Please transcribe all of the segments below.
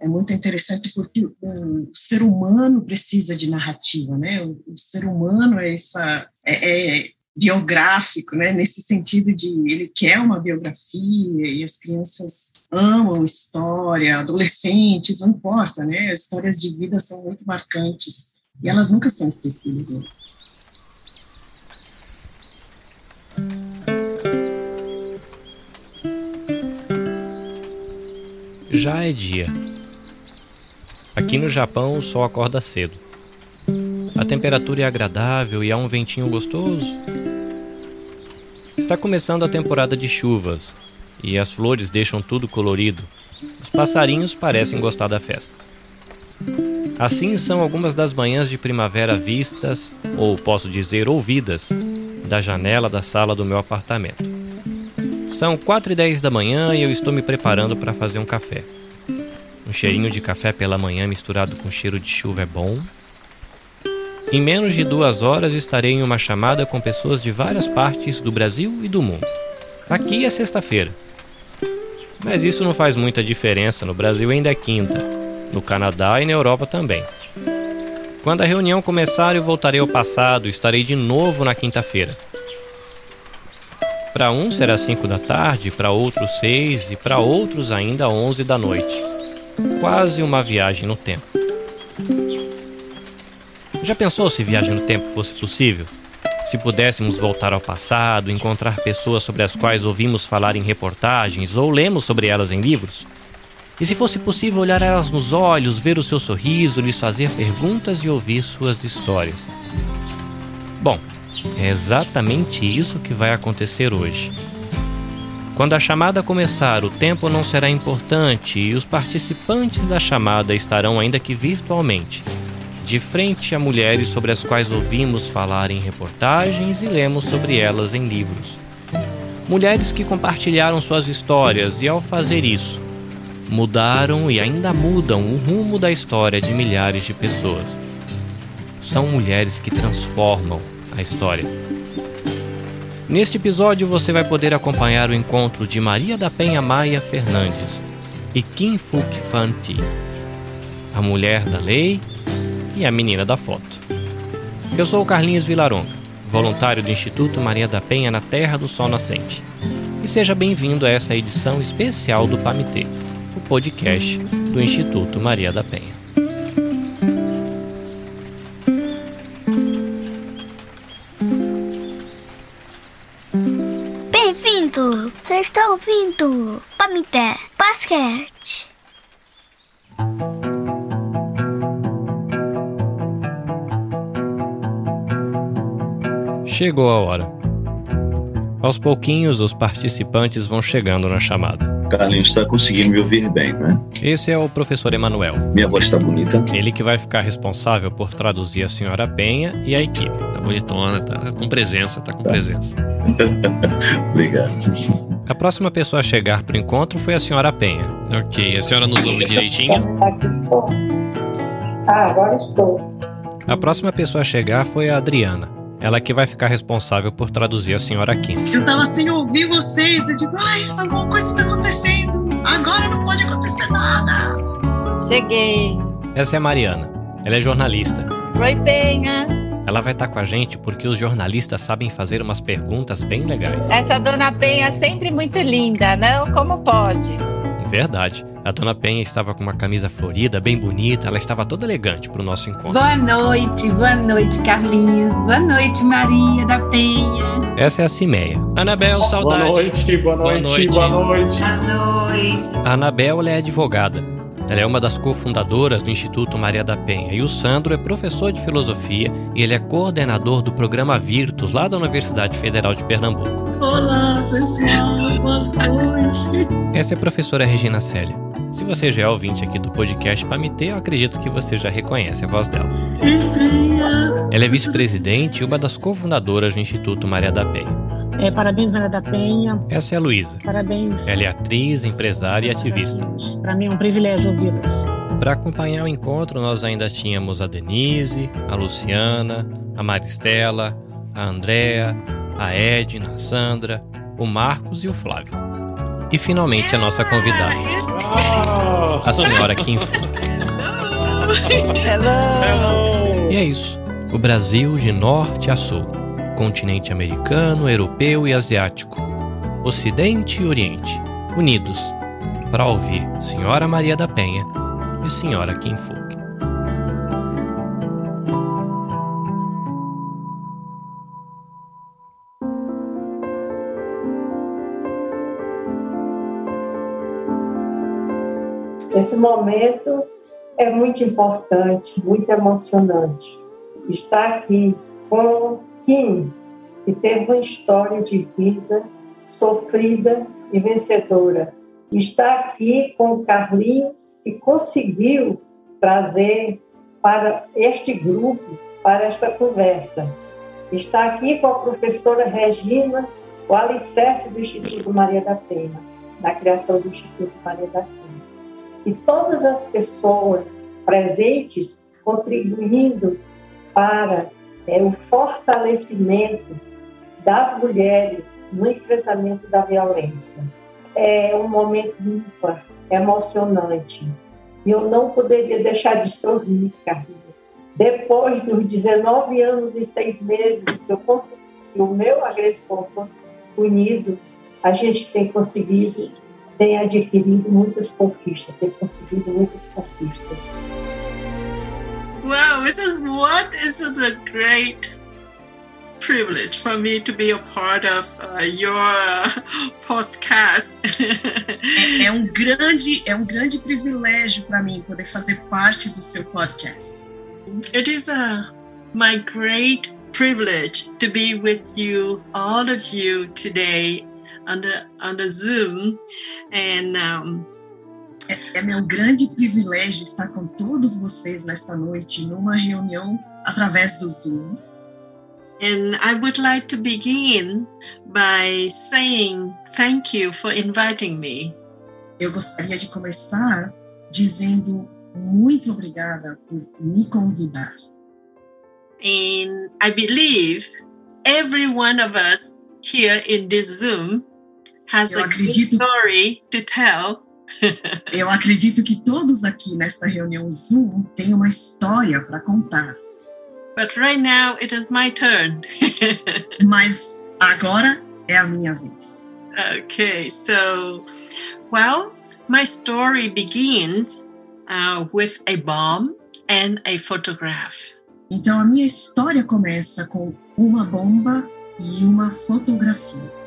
é muito interessante porque o, ser humano precisa de narrativa, né? O, o ser humano é essa é, é, biográfico, né? Nesse sentido de ele quer uma biografia e as crianças amam história, adolescentes, não importa, né? As histórias de vida são muito marcantes e elas nunca são esquecidas. Né? Já é dia. Aqui no Japão o sol acorda cedo. A temperatura é agradável e há um ventinho gostoso. Está começando a temporada de chuvas e as flores deixam tudo colorido. Os passarinhos parecem gostar da festa. Assim são algumas das manhãs de primavera vistas, ou posso dizer ouvidas, da janela da sala do meu apartamento. São quatro e dez da manhã e eu estou me preparando para fazer um café. Um cheirinho de café pela manhã misturado com cheiro de chuva é bom. Em menos de duas horas estarei em uma chamada com pessoas de várias partes do Brasil e do mundo. Aqui é sexta-feira. Mas isso não faz muita diferença, no Brasil ainda é quinta, no Canadá e na Europa também. Quando a reunião começar, eu voltarei ao passado estarei de novo na quinta-feira. Para uns será cinco da tarde, para outros seis e para outros ainda onze da noite quase uma viagem no tempo. Já pensou se viagem no tempo fosse possível? Se pudéssemos voltar ao passado, encontrar pessoas sobre as quais ouvimos falar em reportagens ou lemos sobre elas em livros? E se fosse possível olhar elas nos olhos, ver o seu sorriso, lhes fazer perguntas e ouvir suas histórias? Bom, é exatamente isso que vai acontecer hoje. Quando a chamada começar, o tempo não será importante e os participantes da chamada estarão, ainda que virtualmente, de frente a mulheres sobre as quais ouvimos falar em reportagens e lemos sobre elas em livros. Mulheres que compartilharam suas histórias e, ao fazer isso, mudaram e ainda mudam o rumo da história de milhares de pessoas. São mulheres que transformam a história. Neste episódio você vai poder acompanhar o encontro de Maria da Penha Maia Fernandes e Kim Fuk Fan Ti, a mulher da lei e a menina da foto. Eu sou o Carlinhos Vilaronga, voluntário do Instituto Maria da Penha na Terra do Sol Nascente. E seja bem-vindo a essa edição especial do PAMITê, o podcast do Instituto Maria da Penha. Está ouvindo Pamité Basquete. Chegou a hora. Aos pouquinhos, os participantes vão chegando na chamada. Carlinhos está conseguindo me ouvir bem, né? Esse é o professor Emanuel. Minha voz está bonita. Ele que vai ficar responsável por traduzir a senhora Penha e a equipe. Tá bonitona, tá com presença, tá com tá. presença. Obrigado. A próxima pessoa a chegar para o encontro foi a senhora Penha. Ok, a senhora nos ouve direitinho? Aqui estou. Ah, agora estou. A próxima pessoa a chegar foi a Adriana. Ela que vai ficar responsável por traduzir a senhora Kim. Eu tava sem ouvir vocês. Eu digo, ai, alguma coisa está acontecendo. Agora não pode acontecer nada. Cheguei. Essa é a Mariana. Ela é jornalista. Oi, Penha. Ela vai estar com a gente porque os jornalistas sabem fazer umas perguntas bem legais. Essa dona Penha é sempre muito linda, não? Como pode? Verdade. A dona Penha estava com uma camisa florida, bem bonita, ela estava toda elegante para o nosso encontro. Boa noite, boa noite, Carlinhos. Boa noite, Maria da Penha. Essa é a Cimeia. Anabel, saudade. Boa noite, boa noite, boa noite. Boa noite. Boa noite. A Anabel é advogada. Ela é uma das cofundadoras do Instituto Maria da Penha e o Sandro é professor de filosofia e ele é coordenador do programa Virtus lá da Universidade Federal de Pernambuco. Olá, pessoal, boa noite. Essa é a professora Regina Célia. Se você já é ouvinte aqui do podcast Pamitê, eu acredito que você já reconhece a voz dela. Ela é vice-presidente e uma das cofundadoras do Instituto Maria da Penha. É, parabéns, Maria da Penha. Essa é a Luísa. Parabéns. Ela é atriz, empresária e ativista. Para mim é um privilégio ouvi-las. Para acompanhar o encontro, nós ainda tínhamos a Denise, a Luciana, a Maristela, a Andréa, a Edna, a Sandra, o Marcos e o Flávio. E finalmente a nossa convidada. A senhora Kim Fu. Hello. E é isso. O Brasil de norte a sul. Continente americano, europeu e asiático. Ocidente e Oriente. Unidos. Para ouvir Senhora Maria da Penha e Senhora Kim Fu. Esse momento é muito importante, muito emocionante. Estar aqui com Kim, que teve uma história de vida sofrida e vencedora. Estar aqui com Carlinhos, que conseguiu trazer para este grupo, para esta conversa. Estar aqui com a professora Regina, o alicerce do Instituto Maria da Penha, da criação do Instituto Maria da Penha e todas as pessoas presentes contribuindo para é, o fortalecimento das mulheres no enfrentamento da violência. É um momento ímpar, emocionante. E eu não poderia deixar de sorrir, Carlinhos. Depois dos 19 anos e seis meses que eu consegui, o meu agressor fosse punido, a gente tem conseguido tem adquirido muitas conquistas, tem conseguido muitas conquistas. Wow, this is what is it a great privilege for me to be a part of uh, your uh, podcast. é, é, um grande é um grande privilégio para mim poder fazer parte do seu podcast. It is a my great privilege to be with you, all of you today on the, on the Zoom. And, um, é, é meu grande privilégio estar com todos vocês nesta noite numa reunião através do Zoom. And I would like to begin by saying thank you for inviting me. Eu gostaria de começar dizendo muito obrigada por me convidar. And I believe every one of us here in this Zoom has eu a acredito, story to tell. eu acredito que todos aqui nesta reunião Zoom têm uma história para contar. But right now it is my turn. Mas agora é a minha vez. Okay, so well, my story begins uh, with a bomb and a photograph. Então a minha história começa com uma bomba e uma fotografia.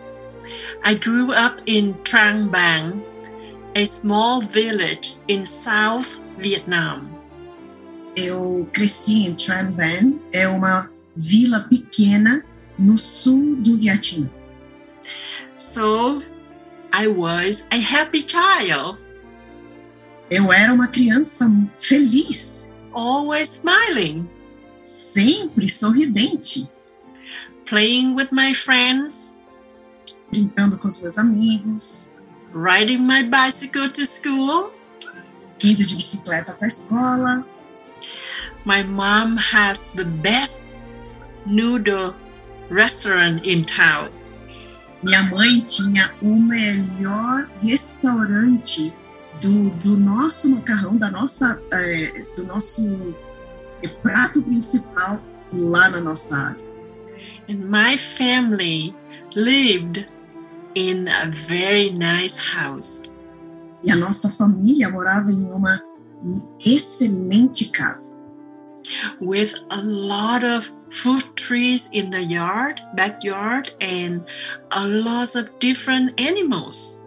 I grew up in Trang Bang, a small village in South Vietnam. Eu cresci em Trang Bang, é uma vila pequena no sul do Vietnã. So, I was a happy child. Eu era uma criança feliz. Always smiling. Sempre sorridente. Playing with my friends brincando com os meus amigos, riding my bicycle to school, indo de bicicleta para a escola. My mom has the best noodle restaurant in town. Minha mãe tinha o melhor restaurante do, do nosso macarrão, da nossa, é, do nosso prato principal lá na nossa área. And my family lived in a very nice house. E a nossa família morava em uma excelente casa. With a lot of fruit trees in the yard, backyard, and a lot of different animals.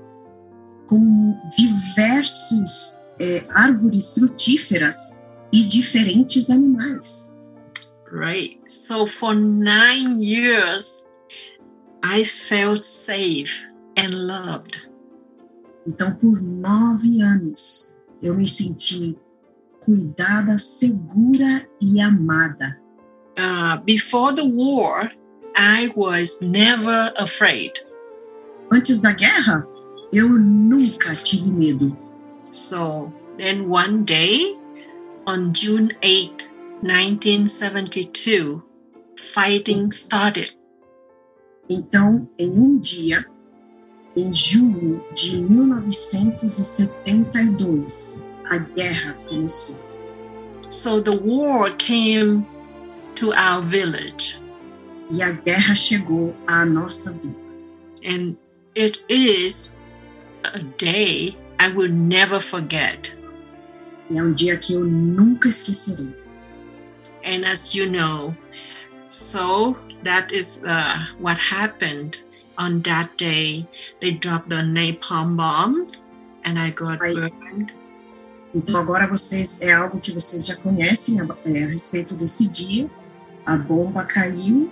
Com diversos é, árvores frutíferas e diferentes animais. Right. So for nine years, I felt safe and loved. Então, por nove anos, eu me senti cuidada, segura e amada. Uh, before the war, I was never afraid. Antes da guerra, eu nunca tive medo. So, then one day, on June 8, 1972, fighting started. Então, em um dia, em julho de 1972, a guerra começou. So the war came to our village. E a guerra chegou à nossa vida. And it is a day I will never forget. E é um dia que eu nunca esquecerei. And as you know, so that is uh, what happened on that day. They dropped the napalm bomb and I got Aí, burned. Então agora vocês é algo que vocês já conhecem a, é, a respeito desse dia. A bomba caiu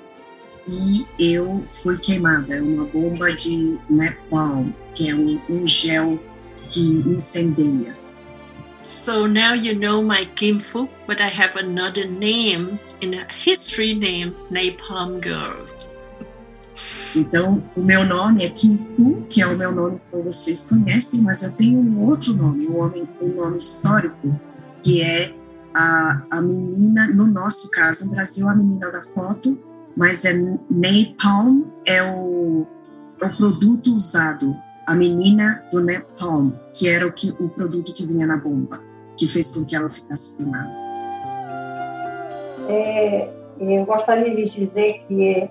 e eu fui queimada. É uma bomba de napalm, que é um, um gel que incendeia. So now you know my Fook, but I have another name in a history name, Napalm Girl. Então, o meu nome é Kim Fu, que é o meu nome que vocês conhecem, mas eu tenho um outro nome, um nome, um nome histórico, que é a, a menina, no nosso caso, no Brasil, a menina da foto, mas é Napalm, é o, é o produto usado, a menina do Napalm, que era o, que, o produto que vinha na bomba, que fez com que ela ficasse queimada. É, eu gostaria de dizer que é,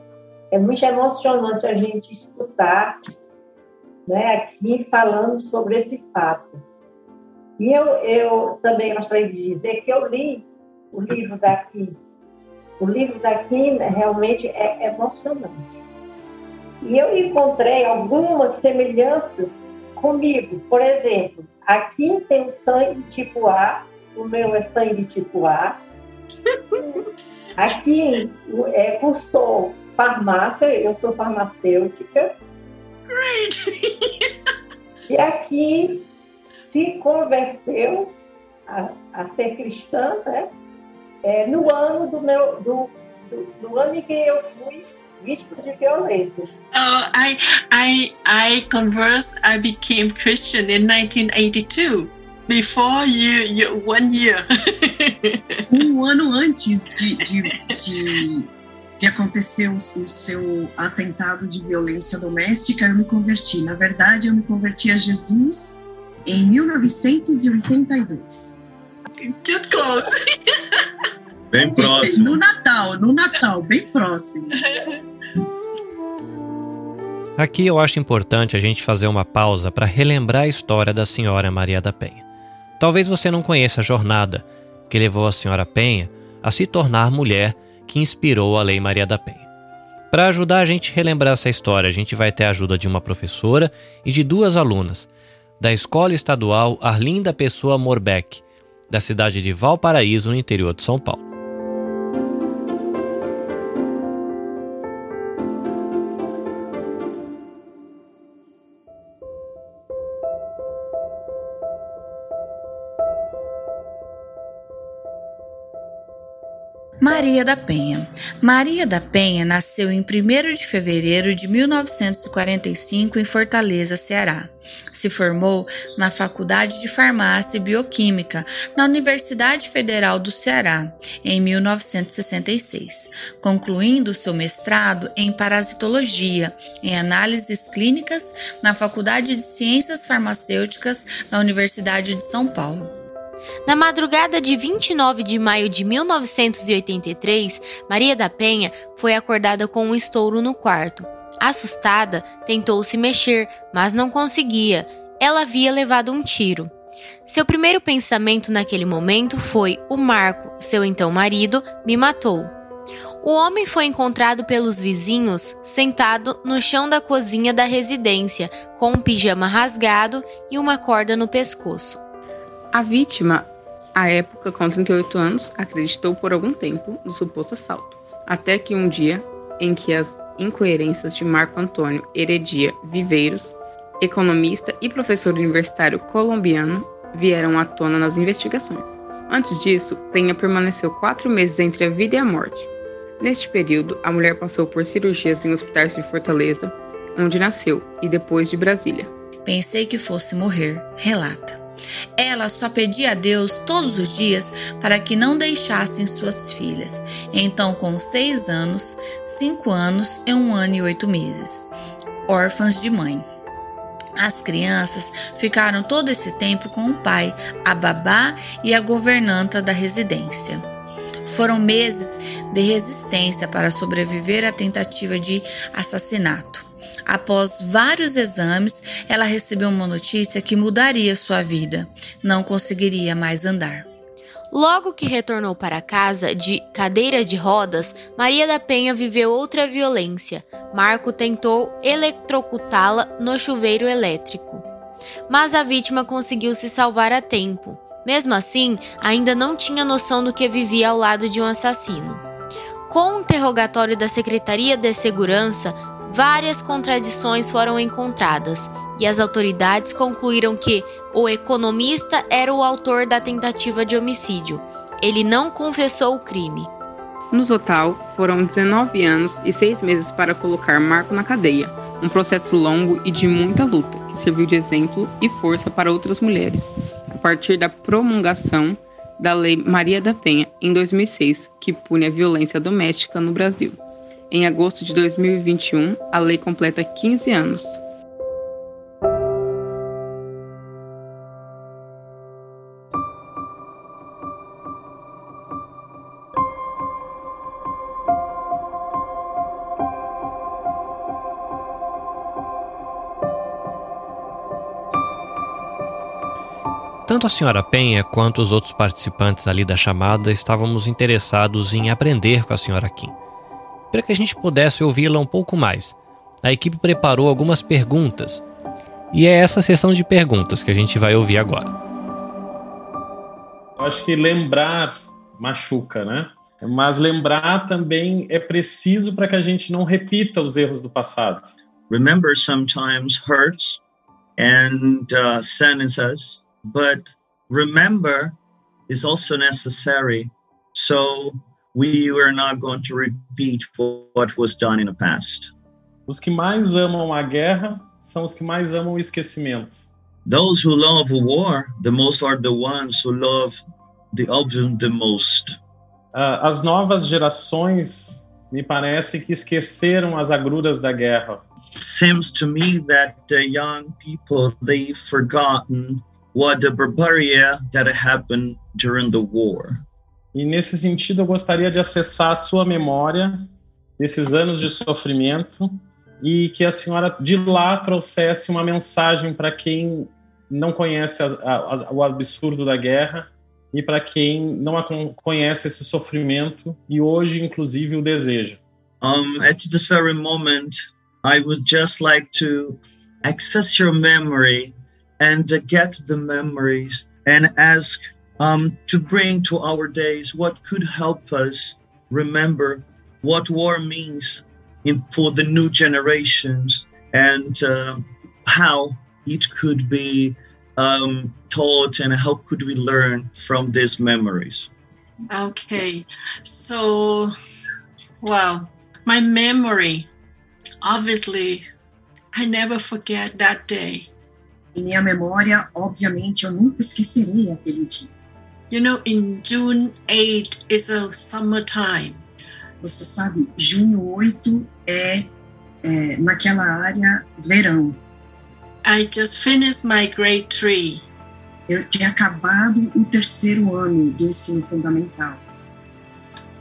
é muito emocionante a gente escutar né, aqui falando sobre esse fato. E eu, eu também gostaria de dizer que eu li o livro daqui. O livro daqui realmente é emocionante. E eu encontrei algumas semelhanças comigo. Por exemplo, aqui tem o sangue tipo A, o meu é sangue tipo A. Aqui é cursou farmácia, eu sou farmacêutica. E aqui se converteu a, a ser cristã, né? É, no ano do meu do, do, do ano em que eu fui vítima de violência. Oh, I, I, I conversed, I became Christian in 1982. Before you, you one year. um ano antes de, de, de, de acontecer o, o, seu atentado de violência doméstica, eu me converti. Na verdade, eu me converti a Jesus em 1982. Too close. Bem próximo. No Natal, no Natal, bem próximo. Aqui eu acho importante a gente fazer uma pausa para relembrar a história da senhora Maria da Penha. Talvez você não conheça a jornada que levou a senhora Penha a se tornar mulher que inspirou a Lei Maria da Penha. Para ajudar a gente a relembrar essa história, a gente vai ter a ajuda de uma professora e de duas alunas da Escola Estadual Arlinda Pessoa Morbeck, da cidade de Valparaíso, no interior de São Paulo. Maria da Penha. Maria da Penha nasceu em 1 de fevereiro de 1945 em Fortaleza, Ceará. Se formou na Faculdade de Farmácia e Bioquímica na Universidade Federal do Ceará em 1966, concluindo seu mestrado em parasitologia em análises clínicas na Faculdade de Ciências Farmacêuticas da Universidade de São Paulo. Na madrugada de 29 de maio de 1983, Maria da Penha foi acordada com um estouro no quarto. Assustada, tentou se mexer, mas não conseguia. Ela havia levado um tiro. Seu primeiro pensamento naquele momento foi: o Marco, seu então marido, me matou. O homem foi encontrado pelos vizinhos sentado no chão da cozinha da residência, com um pijama rasgado e uma corda no pescoço. A vítima, à época com 38 anos, acreditou por algum tempo no suposto assalto, até que um dia, em que as incoerências de Marco Antônio Heredia Viveiros, economista e professor universitário colombiano, vieram à tona nas investigações. Antes disso, Penha permaneceu quatro meses entre a vida e a morte. Neste período, a mulher passou por cirurgias em hospitais de Fortaleza, onde nasceu, e depois de Brasília. Pensei que fosse morrer, relata. Ela só pedia a Deus todos os dias para que não deixassem suas filhas. Então, com seis anos, cinco anos e um ano e oito meses, órfãs de mãe. As crianças ficaram todo esse tempo com o pai, a babá e a governanta da residência. Foram meses de resistência para sobreviver à tentativa de assassinato. Após vários exames, ela recebeu uma notícia que mudaria sua vida. Não conseguiria mais andar. Logo que retornou para casa de cadeira de rodas, Maria da Penha viveu outra violência. Marco tentou eletrocutá-la no chuveiro elétrico. Mas a vítima conseguiu se salvar a tempo. Mesmo assim, ainda não tinha noção do que vivia ao lado de um assassino. Com o interrogatório da Secretaria de Segurança, várias contradições foram encontradas e as autoridades concluíram que o economista era o autor da tentativa de homicídio. Ele não confessou o crime. No total, foram 19 anos e 6 meses para colocar Marco na cadeia, um processo longo e de muita luta, que serviu de exemplo e força para outras mulheres, a partir da promulgação da Lei Maria da Penha, em 2006, que pune a violência doméstica no Brasil. Em agosto de 2021, a lei completa 15 anos. Tanto a senhora Penha quanto os outros participantes ali da chamada estávamos interessados em aprender com a senhora Kim. Para que a gente pudesse ouvi-la um pouco mais, a equipe preparou algumas perguntas. E é essa sessão de perguntas que a gente vai ouvir agora. Eu acho que lembrar machuca, né? Mas lembrar também é preciso para que a gente não repita os erros do passado. Remember sometimes hurts and uh, sentences, but remember is also necessary. So we were not going to repeat what was done in the past. Os que mais amam a guerra são os que mais amam o esquecimento. Those who love war the most are the ones who love the oblivion the most. Uh, as novas gerações me parece que esqueceram as agruras da guerra. Seems to me that the young people they've forgotten what the barbaria that happened during the war. E nesse sentido, eu gostaria de acessar a sua memória desses anos de sofrimento e que a senhora de lá trouxesse uma mensagem para quem não conhece o absurdo da guerra e para quem não conhece esse sofrimento e hoje, inclusive, o deseja. Um, at this very moment, I would just like to access your memory and get the memories and ask um, to bring to our days what could help us remember what war means in, for the new generations and uh, how it could be um, taught and how could we learn from these memories. Okay, so, well, my memory, obviously, I never forget that day. Em minha memória, obviamente, eu nunca esqueceria aquele dia. You know, in June 8 is a summertime. Você sabe, junho 8 é, é naquela área verão. I just finished my grade 3. Eu tinha acabado o terceiro ano do ensino fundamental.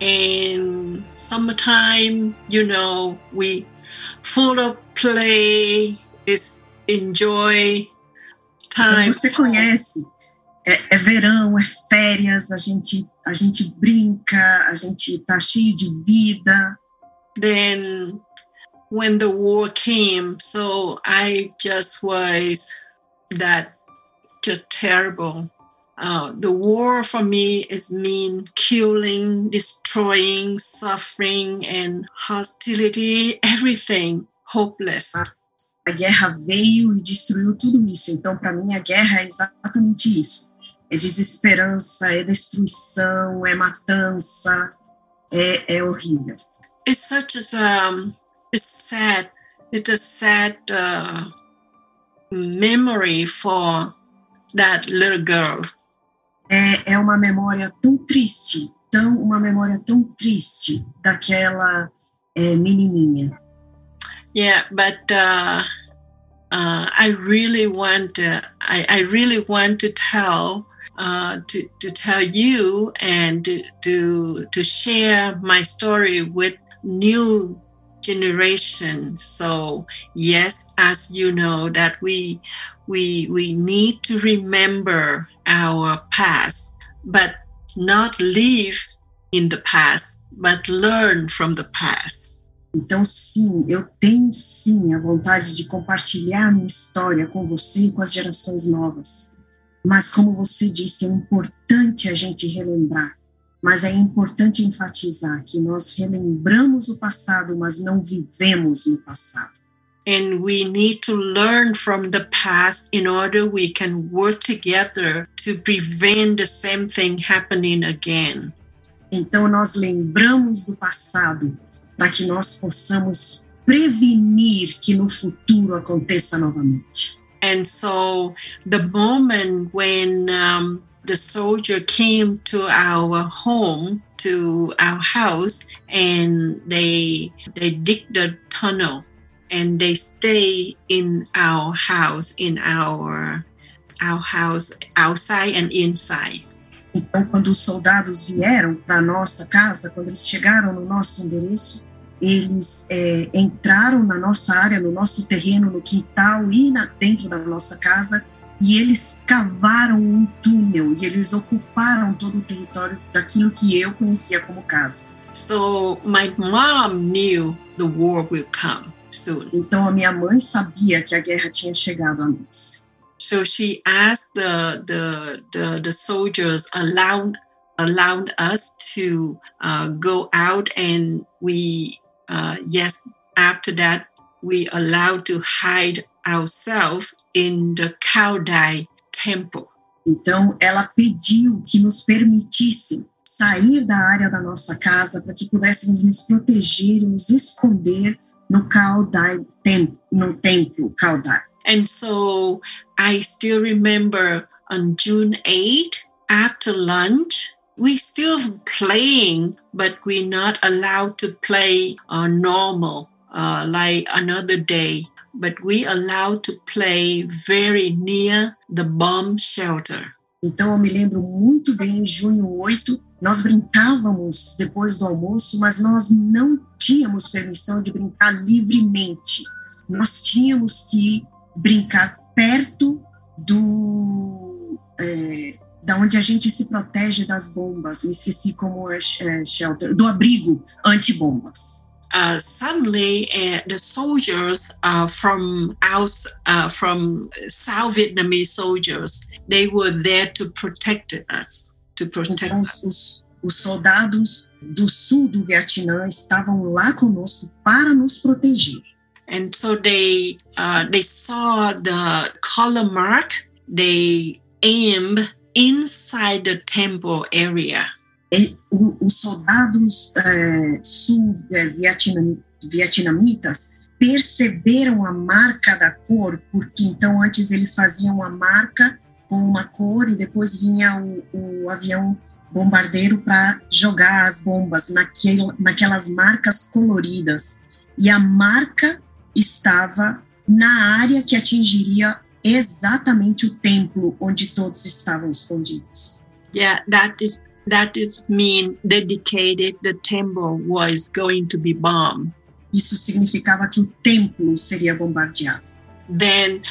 And summertime, you know, we full of play, is enjoy time. Então você conhece é, é, verão, é férias, a gente, a gente brinca, a gente tá cheio de vida. Then when the war came, so I just was that just terrible. Uh, the war for me is mean killing, destroying, suffering, and hostility, everything hopeless. A guerra veio e destruiu tudo isso. Então, para mim, a guerra é exatamente isso é desesperança, é destruição, é matança, é, é horrível. It's such a um, it's sad. It's a sad uh, memory for that little girl. É, é uma memória tão triste, tão uma memória tão triste daquela é, menininha. Yeah, but uh, uh, I really want uh, I, I really want to tell uh, to, to tell you and to, to to share my story with new generation. So yes, as you know that we we we need to remember our past, but not live in the past, but learn from the past. Então, sim, eu tenho sim a vontade de compartilhar a minha história com você e com as gerações novas. Mas, como você disse, é importante a gente relembrar. Mas é importante enfatizar que nós relembramos o passado, mas não vivemos no passado. And we need to learn from the past in order we can work together to prevent the same thing happening again. Então, nós lembramos do passado para que nós possamos prevenir que no futuro aconteça novamente. And so, the moment when um, the soldier came to our home, to our house, and they they dig the tunnel, and they stay in our house, in our our house, outside and inside. Então, quando os soldados vieram para nossa casa, quando eles chegaram no nosso endereço, eles é, entraram na nossa área, no nosso terreno, no quintal e na, dentro da nossa casa, e eles cavaram um túnel e eles ocuparam todo o território daquilo que eu conhecia como casa. So my mom knew the war will come soon. Então a minha mãe sabia que a guerra tinha chegado a nós. So she asked the the the, the soldiers allowed allowed us to uh, go out and we uh, yes, after that, we allowed to hide ourselves in the Kaudai temple. Então, ela pediu que nos permitisse sair da área da nossa casa para que pudéssemos nos proteger e nos esconder no Kaudai tem, no templo Kaudai. And so I still remember on June 8 after lunch we still playing, but we're not allowed to play uh, normal uh, like another day. But we allowed to play very near the bomb shelter. Então eu me lembro muito bem, em junho 8, nós brincávamos depois do almoço, mas nós não tínhamos permissão de brincar livremente. Nós tínhamos que brincar perto do é, da onde a gente se protege das bombas. Me esqueci como é, é shelter, do abrigo anti-bombas. Uh, suddenly, uh, the soldiers uh, from out, uh, from South Vietnamese soldiers, they were there to protect us, to protect então, us. Os, os soldados do sul do Vietnã estavam lá conosco para nos proteger. And so they uh, they saw the color mark. They aimed inside the temple area. E, os soldados é, sul-vietnamitas perceberam a marca da cor, porque então antes eles faziam a marca com uma cor e depois vinha o, o avião bombardeiro para jogar as bombas naquelas marcas coloridas. E a marca estava na área que atingiria exatamente o templo onde todos estavam escondidos. Yeah, that is that is mean dedicated the temple was going to be bombed. Isso significava que o templo seria bombardeado. Then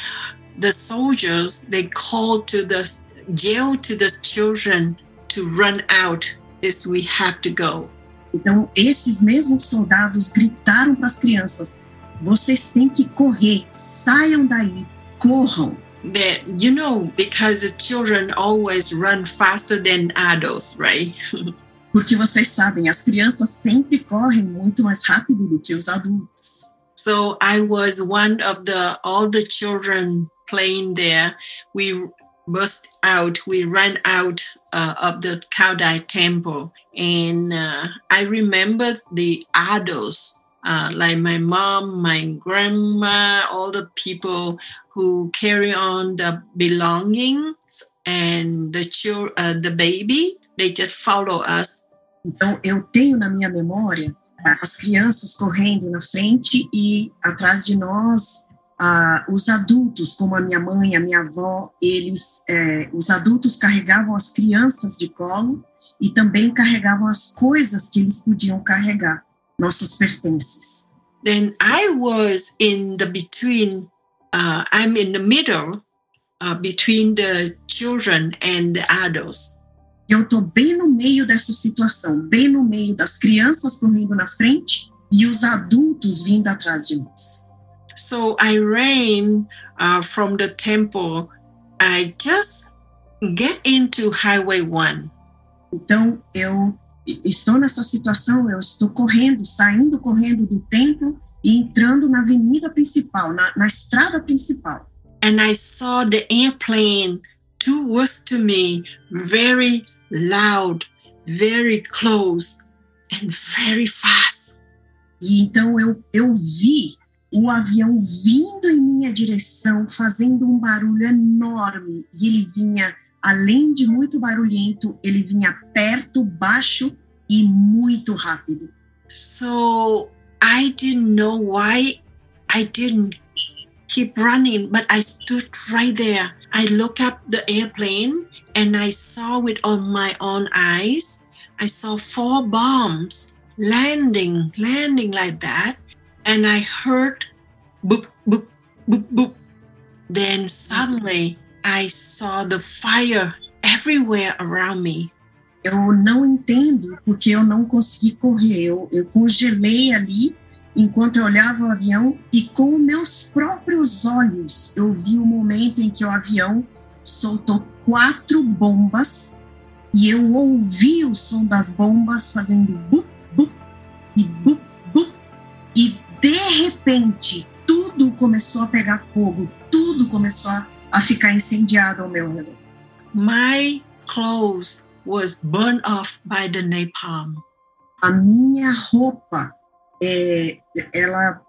the soldiers they called to the jail to the children to run out as we have to go. Então esses mesmos soldados gritaram para as crianças: vocês têm que correr, saiam daí, corram. That you know, because the children always run faster than adults, right? Porque vocês sabem, as crianças sempre correm muito mais rápido do que os adultos. So I was one of the all the children playing there. We burst out. We ran out uh, of the Kaudai temple, and uh, I remember the adults, uh, like my mom, my grandma, all the people who carry on the belongings and the child, uh, the baby, they just follow us. Então eu tenho na minha memória as crianças correndo na frente e atrás de nós ah, os adultos, como a minha mãe, a minha avó, eles, é, os adultos carregavam as crianças de colo e também carregavam as coisas que eles podiam carregar, nossos pertences. Then I was in the between, uh, I'm in the middle uh, between the children and the adults. Eu estou bem no meio dessa situação, bem no meio das crianças correndo na frente e os adultos vindo atrás de nós. So I ran uh, from the temple. I just get into Highway 1. Então eu estou nessa situação, eu estou correndo, saindo correndo do templo e entrando na avenida principal, na, na estrada principal. And I saw the airplane towards to me, very loud, very close, and very fast. E então eu, eu vi o avião vindo em minha direção, fazendo um barulho enorme, e ele vinha, além de muito barulhento, ele vinha perto, baixo e muito rápido. So I didn't know why I didn't keep running, but I stood right there. I looked up the airplane and I saw with on my own eyes. I saw four bombs landing, landing like that. And I heard boop, boop, boop, boop. Then suddenly I saw the fire everywhere around me. Eu não entendo porque eu não consegui correr. Eu, eu congelei ali enquanto eu olhava o avião e com meus próprios olhos eu vi o momento em que o avião soltou quatro bombas e eu ouvi o som das bombas fazendo bup, bup e bup, bup e de repente tudo começou a pegar fogo, tudo começou a, a ficar incendiado ao meu redor. My clothes was burned off by the napalm. A minha roupa, é, ela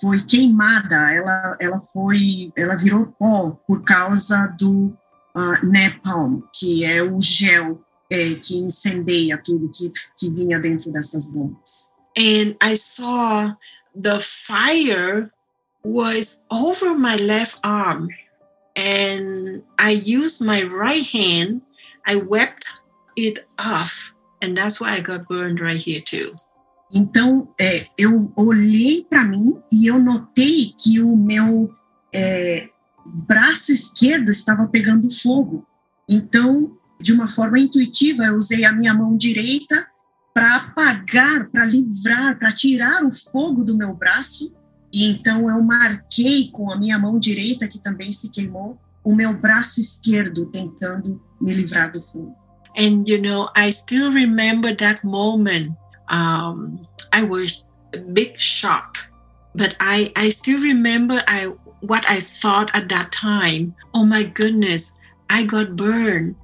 foi queimada, ela, ela foi, ela virou pó por causa do uh, napalm, que é o gel é, que incendeia tudo que, que vinha dentro dessas bombas. And I saw the fire was over my left arm. And I used my right hand, I wiped it off. And that's why I got burned right here too. Então, é, eu olhei para mim e eu notei que o meu é, braço esquerdo estava pegando fogo. Então, de uma forma intuitiva, eu usei a minha mão direita para apagar, para livrar, para tirar o fogo do meu braço. E então eu marquei com a minha mão direita, que também se queimou, o meu braço esquerdo, tentando me livrar do fogo. And you know, I still remember that moment. Um, I was a big shock, but I I still remember I what I thought at that time. Oh my goodness, I got burned,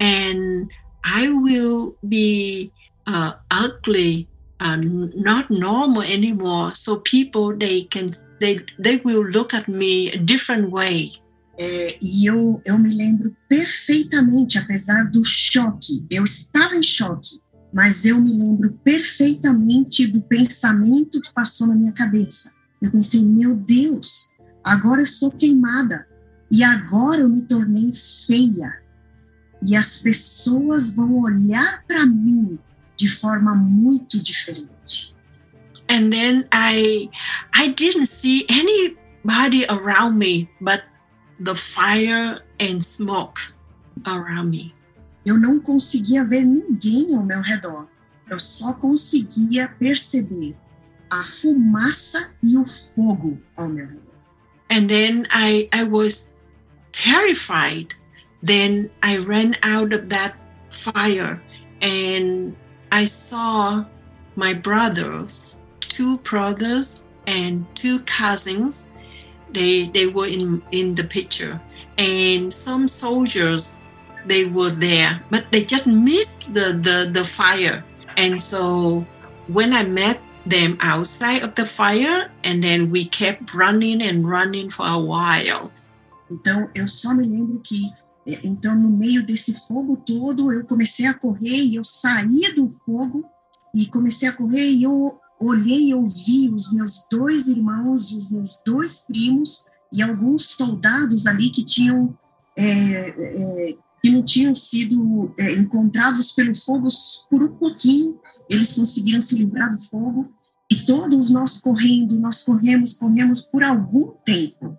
and I will be uh, ugly, uh, not normal anymore. So people they can they they will look at me a different way. É, e eu, eu me lembro perfeitamente, apesar do choque, eu estava em choque, mas eu me lembro perfeitamente do pensamento que passou na minha cabeça. Eu pensei, meu Deus, agora eu sou queimada, e agora eu me tornei feia. E as pessoas vão olhar para mim de forma muito diferente. And then I I didn't see anybody around me but the fire and smoke around me. Eu não conseguia ver ninguém ao meu redor. Eu só conseguia perceber a fumaça e o fogo ao meu redor. And then I I was terrified. Then I ran out of that fire and I saw my brothers, two brothers and two cousins. They they were in in the picture, and some soldiers they were there, but they just missed the the the fire. And so when I met them outside of the fire, and then we kept running and running for a while. Então eu só me lembro que então no meio desse fogo todo eu comecei a correr e eu saí do fogo e comecei a correr e eu olhei e ouvi os meus dois irmãos os meus dois primos e alguns soldados ali que tinham é, é, que não tinham sido é, encontrados pelo fogo por um pouquinho, eles conseguiram se livrar do fogo e todos nós correndo, nós corremos, corremos por algum tempo.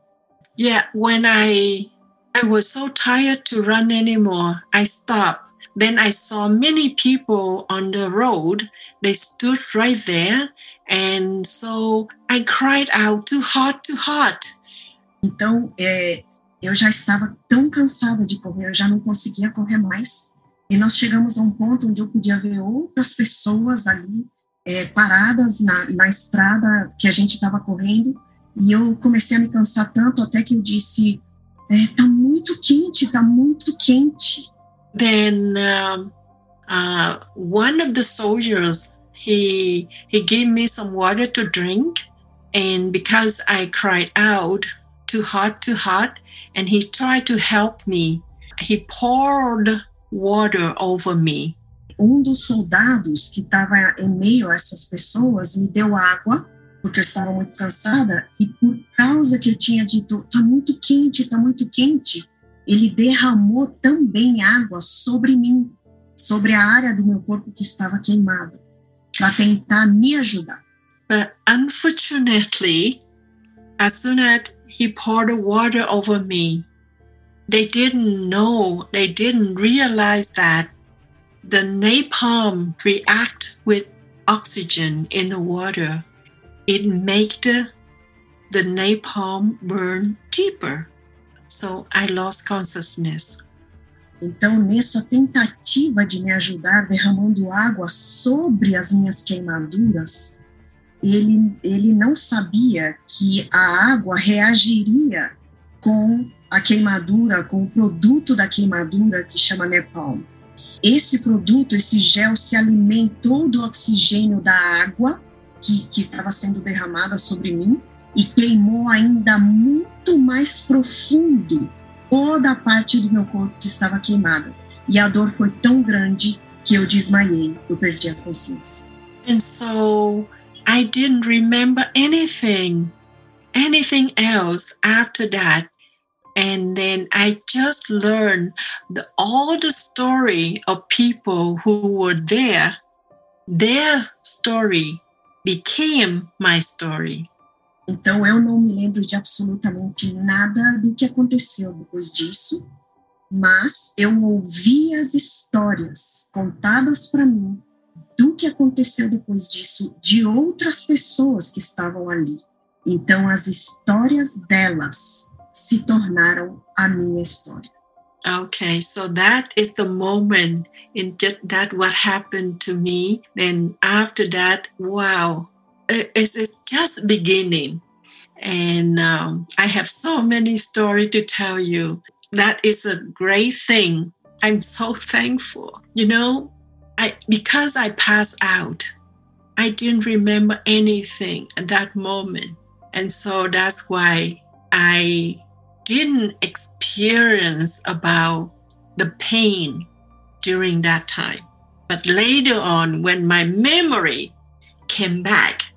Yeah, when I I was so tired to run anymore, I stopped. Then I saw many people on the road. They stood right there, and so I cried out, "Too hot, too hot." Então, é, eu já estava tão cansada de correr, eu já não conseguia correr mais. E nós chegamos a um ponto onde eu podia ver outras pessoas ali é, paradas na, na estrada que a gente estava correndo. E eu comecei a me cansar tanto até que eu disse: é, tá muito quente, tá muito quente. Then um, uh, one of the soldiers he he gave me some water to drink, and because I cried out, too hot, too hot, and he tried to help me. He poured water over me. Um dos soldados que estava em meio a essas pessoas me deu água, porque eu estava muito cansada, e por causa que eu tinha dito, tá muito quente, tá muito quente, ele derramou também água sobre mim, sobre a área do meu corpo que estava queimada, para tentar me ajudar. But unfortunately, as soon as he poured water over me, they didn't know, they didn't realize that the napalm react with oxygen in the water. It made the, the napalm burn deeper. So I lost consciousness. Então, nessa tentativa de me ajudar derramando água sobre as minhas queimaduras, ele, ele não sabia que a água reagiria com a queimadura, com o produto da queimadura que chama napalm. Esse produto, esse gel, se alimentou do oxigênio da água que estava sendo derramada sobre mim e queimou ainda muito mais profundo toda a parte do meu corpo que estava queimada. E a dor foi tão grande que eu desmaiei, eu perdi a consciência. And so I didn't remember anything, anything else after that. And then I just learned the, all the story of people who were there. Their story became my story. Então eu não me lembro de absolutamente nada do que aconteceu depois disso, mas eu ouvi as histórias contadas para mim do que aconteceu depois disso de outras pessoas que estavam ali. Então as histórias delas se tornaram a minha história. Okay, so that is the moment in that what happened to me. Then after that, wow, it's, it's just beginning. And um, I have so many stories to tell you. That is a great thing. I'm so thankful. You know, I because I passed out, I didn't remember anything at that moment. And so that's why I didn't experience about the pain during that time. But later on, when my memory came back,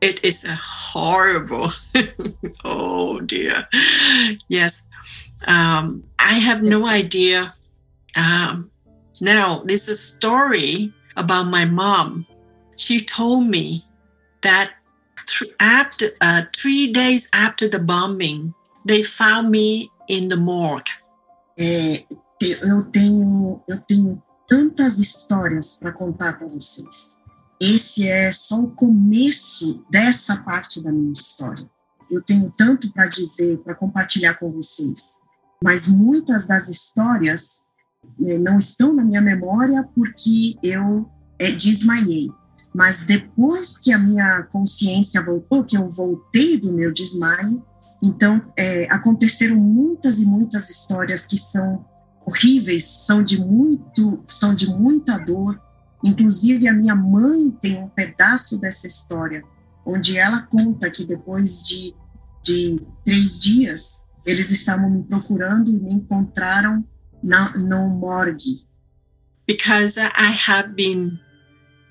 it is a horrible. oh dear. Yes. Um, I have no idea. Um, now, this is a story about my mom. She told me that th- after uh, three days after the bombing, they found me in the morgue. É, eu tenho eu tenho tantas histórias para contar para vocês. Esse é só o começo dessa parte da minha história. Eu tenho tanto para dizer, para compartilhar com vocês, mas muitas das histórias né, não estão na minha memória porque eu é, desmaiei. Mas depois que a minha consciência voltou, que eu voltei do meu desmaio, então é, aconteceram muitas e muitas histórias que são horríveis, são de muito, são de muita dor, Inclusive, a minha mãe tem um pedaço dessa história, onde ela conta que depois de, de três dias, eles estavam me procurando e me encontraram na, no morgue. Because I have been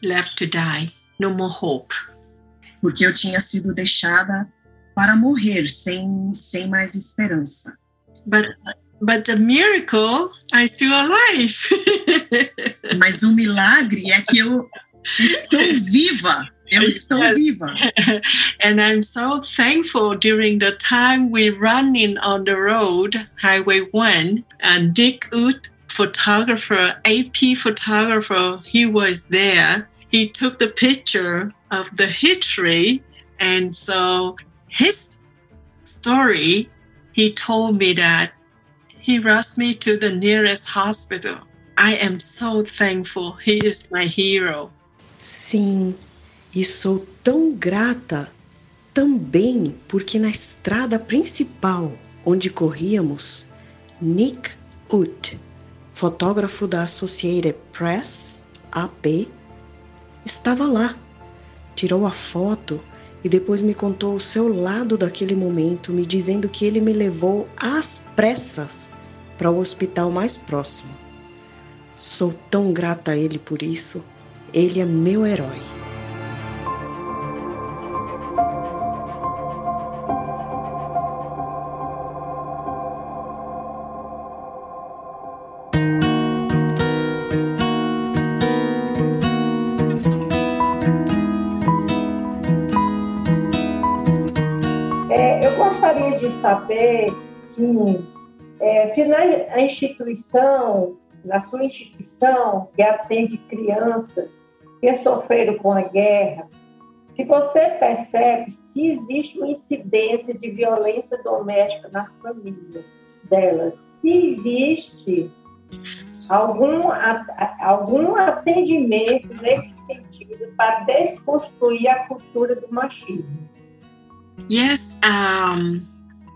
left to die, no more hope. Porque eu tinha sido deixada para morrer sem sem mais esperança. But but the miracle, I'm still alive. Mas o milagre é que eu estou viva. Eu estou viva. and I'm so thankful during the time we running on the road, Highway 1, and Dick Ut, photographer, AP photographer, he was there. He took the picture of the history. And so his story, he told me that he rushed me to the nearest hospital. I am so thankful. He is my hero. Sim, e sou tão grata também porque na estrada principal onde corríamos, Nick Ut, fotógrafo da Associated Press, AP, estava lá. Tirou a foto e depois me contou o seu lado daquele momento, me dizendo que ele me levou às pressas para o hospital mais próximo. Sou tão grata a ele por isso. Ele é meu herói. Se na instituição, na sua instituição, que atende crianças que sofreram com a guerra, se você percebe se existe uma incidência de violência doméstica nas famílias delas, se existe algum, algum atendimento nesse sentido para desconstruir a cultura do machismo. Yes, um,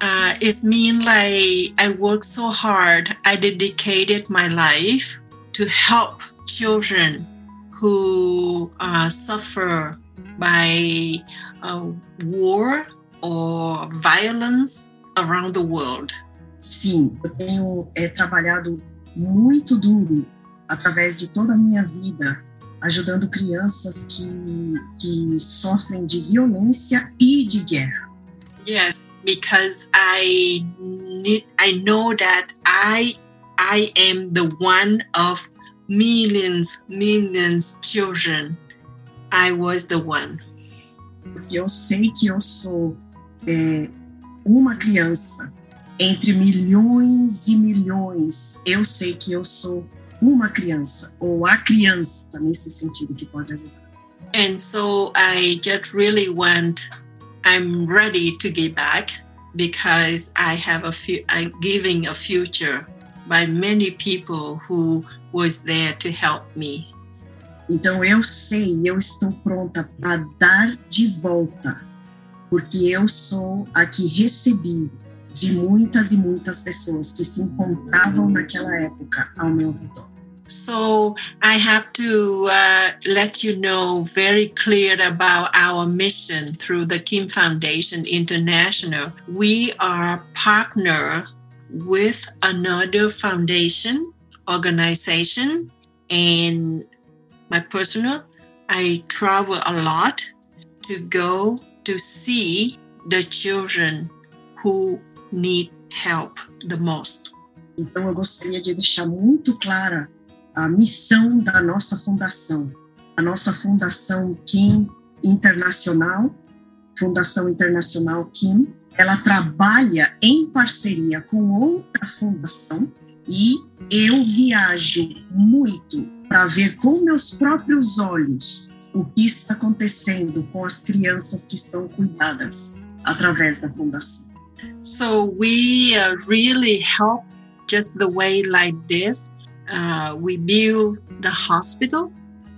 uh, it means like I worked so hard. I dedicated my life to help children who uh, suffer by uh, war or violence around the world. Sim, eu tenho é, trabalhado muito duro através de toda a minha vida ajudando crianças que, que sofrem de violência e de guerra. Yes, because I need, I know that I I am the one of millions millions children. I was the one. Porque eu sei que eu sou é, uma criança entre milhões e milhões. Eu sei que eu sou uma criança ou a criança nesse sentido que pode ajudar. And so I just really want I'm ready to give back because I have a few I'm giving a future by many people who was there to help me. Então eu sei, eu estou pronta para dar de volta, porque eu sou a que recebi de muitas e muitas pessoas que se encontravam naquela época ao meu redor. So I have to uh, let you know very clear about our mission through the Kim Foundation International. We are partner with another foundation organization and my personal I travel a lot to go to see the children who need help the most. Então eu gostaria de deixar muito clara a missão da nossa fundação. A nossa fundação Kim Internacional, Fundação Internacional Kim, ela trabalha em parceria com outra fundação e eu viajo muito para ver com meus próprios olhos o que está acontecendo com as crianças que são cuidadas através da fundação. So we really help just the way like this. Uh, we build the hospital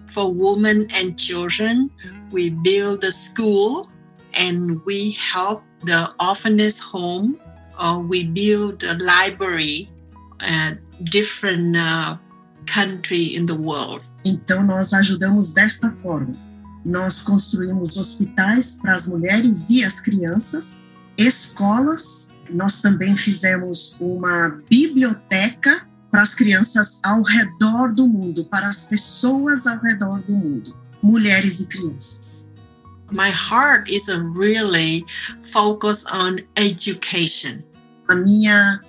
for women and children. We build the school and we help the orphanage home. Uh, we build a library at different uh, country in the world. Então nós ajudamos desta forma. Nós construímos hospitais para as mulheres e as crianças, escolas. Nós também fizemos uma biblioteca para as crianças ao redor do mundo, para as pessoas ao redor do mundo, mulheres e crianças. my heart is a really focused on education. A minha,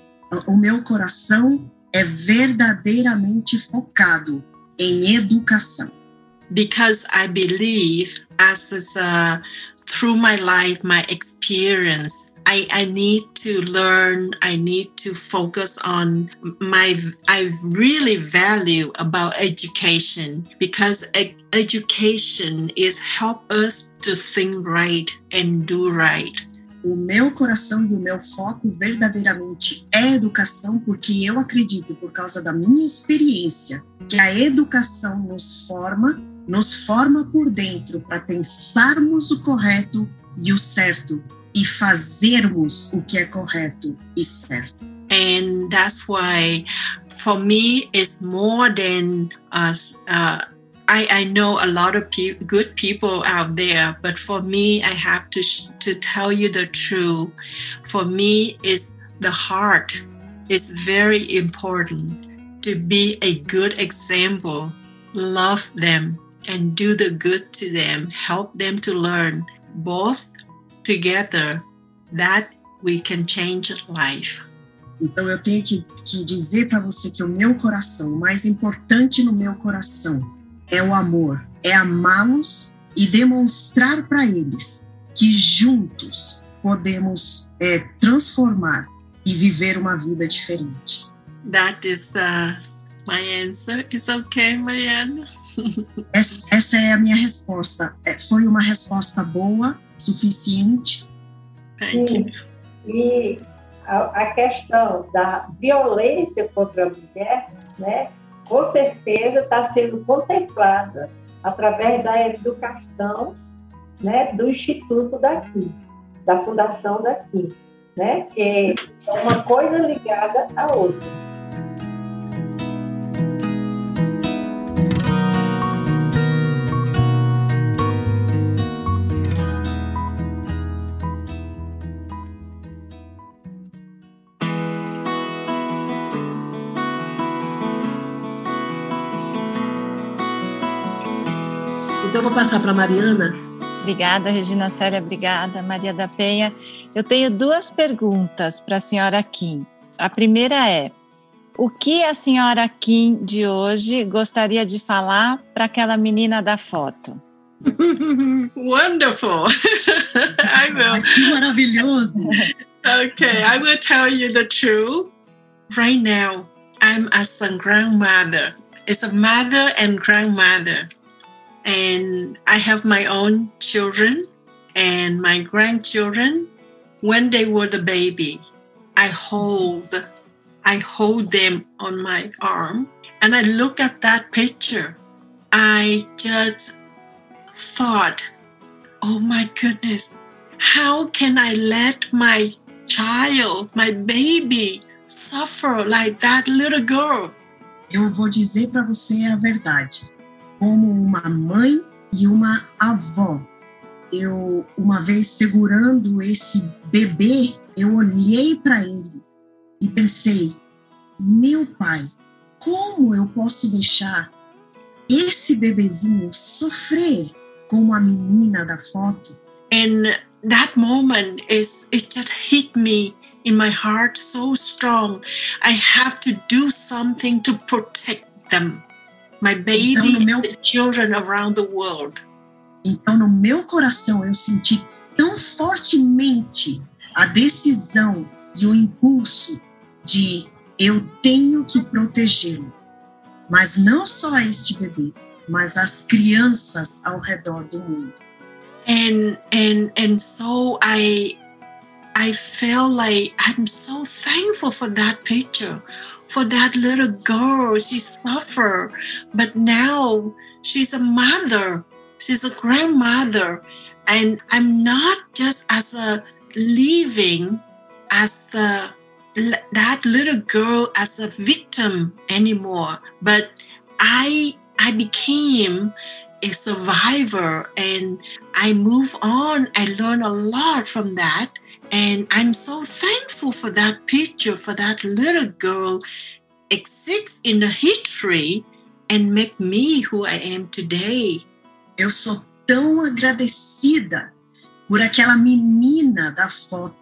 o meu coração é verdadeiramente focado em educação. Because I believe, as uh, through my life, my experience, I, I need to learn, I need to focus on my, I really value about education because education is help us to think right and do right. O meu coração e o meu foco verdadeiramente é educação, porque eu acredito, por causa da minha experiência, que a educação nos forma, nos forma por dentro para pensarmos o correto e o certo e fazermos o que é correto e certo. and that's why for me it's more than us uh, I, I know a lot of pe- good people out there but for me i have to to tell you the truth. For me it's the heart. It's very important to be a good example. Love them and do the good to them help them to learn both together that we can change life Então eu tenho que, que dizer para você que o meu coração, o mais importante no meu coração, é o amor, é amá-los e demonstrar para eles que juntos podemos é, transformar e viver uma vida diferente. That is uh, my answer. Is okay, Mariana? Essa, essa é a minha resposta. É, foi uma resposta boa, suficiente? Thank you. E a, a questão da violência contra a mulher, né, com certeza está sendo contemplada através da educação né, do instituto daqui, da fundação daqui, né, que é uma coisa ligada à outra. Então, vou passar para a Mariana. Obrigada, Regina Célia, obrigada, Maria da Penha. Eu tenho duas perguntas para a senhora Kim. A primeira é: o que a senhora Kim de hoje gostaria de falar para aquela menina da foto? Wonderful. I will. Que maravilhoso. Okay, I will tell you the truth. Right now, I'm as a grandmother. It's a mother and grandmother. And I have my own children and my grandchildren. When they were the baby, I hold I hold them on my arm and I look at that picture. I just thought, oh my goodness, how can I let my child, my baby, suffer like that little girl? Eu vou dizer para você a verdade. Como uma mãe e uma avó, eu, uma vez segurando esse bebê, eu olhei para ele e pensei: meu pai, como eu posso deixar esse bebezinho sofrer como a menina da foto? And that moment is it just hit me in my heart so strong. I have to do something to protect them. My baby Então, no meu- and the children around the world. Então, no meu coração, eu senti tão fortemente a decisão e o impulso de eu tenho que protegê-lo. Mas não só este bebê, mas as crianças ao redor do mundo. and and and so i i felt like i'm so thankful for that picture for that little girl she suffered but now she's a mother she's a grandmother and i'm not just as a living as a that little girl as a victim anymore but i i became a survivor and I move on. I learn a lot from that. And I'm so thankful for that picture, for that little girl exists in the history and make me who I am today. Eu sou tão agradecida por aquela menina da foto,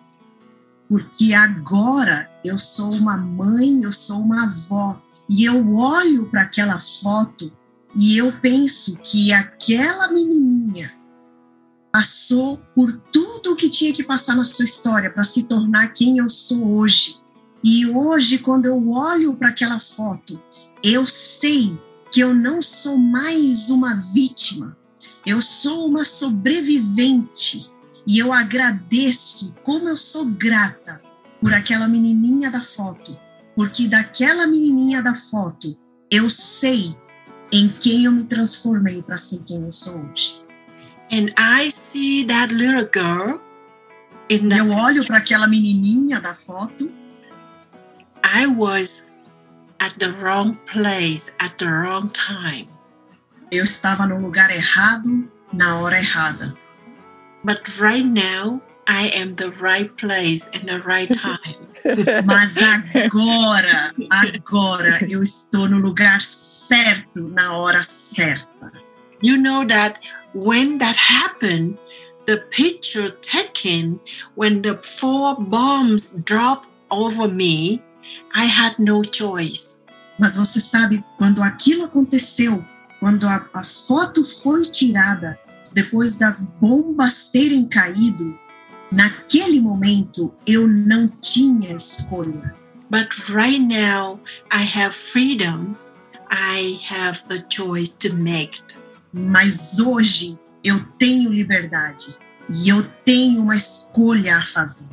porque agora eu sou uma mãe, eu sou uma avó, e eu olho para aquela foto e eu penso que aquela menininha passou por tudo o que tinha que passar na sua história para se tornar quem eu sou hoje. E hoje, quando eu olho para aquela foto, eu sei que eu não sou mais uma vítima, eu sou uma sobrevivente. E eu agradeço, como eu sou grata por aquela menininha da foto, porque daquela menininha da foto eu sei em quem eu me transformei para ser quem eu sou hoje. And I see that little girl in the Eu olho para aquela menininha da foto. I was at the wrong place at the wrong time. Eu estava no lugar errado na hora errada. But right now, I am the right place and the right time. Mas agora, agora eu estou no lugar certo na hora certa. You know that when that happened, the picture taken when the four bombs dropped over me, I had no choice. Mas você sabe, quando aquilo aconteceu, quando a, a foto foi tirada, depois das bombas terem caído, naquele momento eu não tinha escolha. But right now, I have freedom. I have the choice to make. Mas hoje eu tenho liberdade e eu tenho uma escolha a fazer.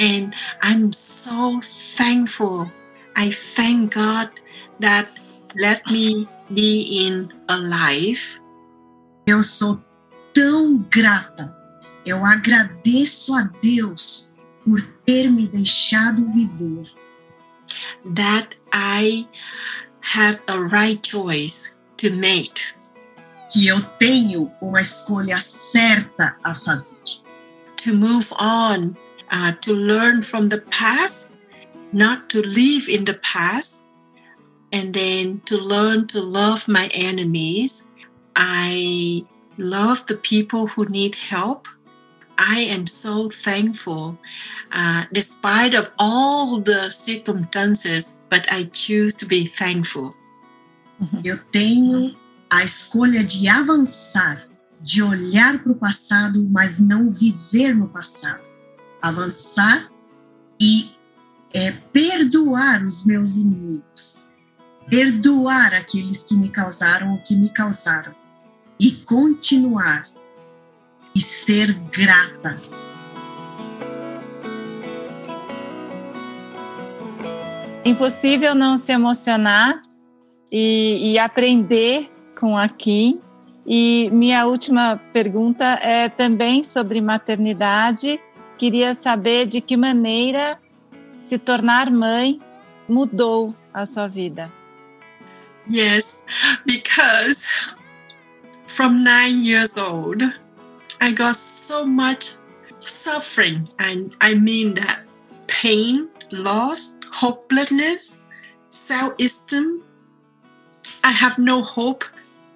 And I'm so thankful. I thank God that let me be in alive. Eu sou tão grata. Eu agradeço a Deus por ter me deixado viver. That I have a right choice to make. Que eu tenho uma escolha certa a fazer. To move on, uh, to learn from the past, not to live in the past, and then to learn to love my enemies. I love the people who need help. I am so thankful, uh, despite of all the circumstances, but I choose to be thankful. Eu tenho a escolha de avançar, de olhar para o passado, mas não viver no passado. Avançar e é, perdoar os meus inimigos, perdoar aqueles que me causaram o que me causaram e continuar e ser grata. Impossível não se emocionar e, e aprender com a Kim. E minha última pergunta é também sobre maternidade. Queria saber de que maneira se tornar mãe mudou a sua vida. Yes, because from nine years old, I got so much suffering. And I mean that pain, loss, hopelessness, self esteem. I have no hope.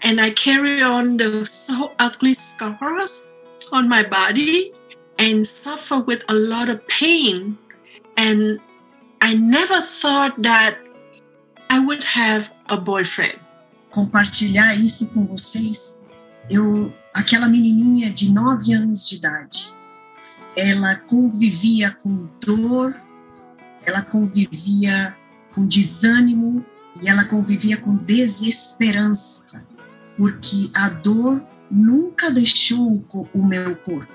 And I carry on the so ugly scars on my body and suffer with a lot of pain. And I never thought that I would have a boyfriend. Compartilhar isso com vocês, eu, aquela menininha de nove anos de idade, ela convivia com dor, ela convivia com desânimo e ela convivia com desesperança, porque a dor nunca deixou o meu corpo.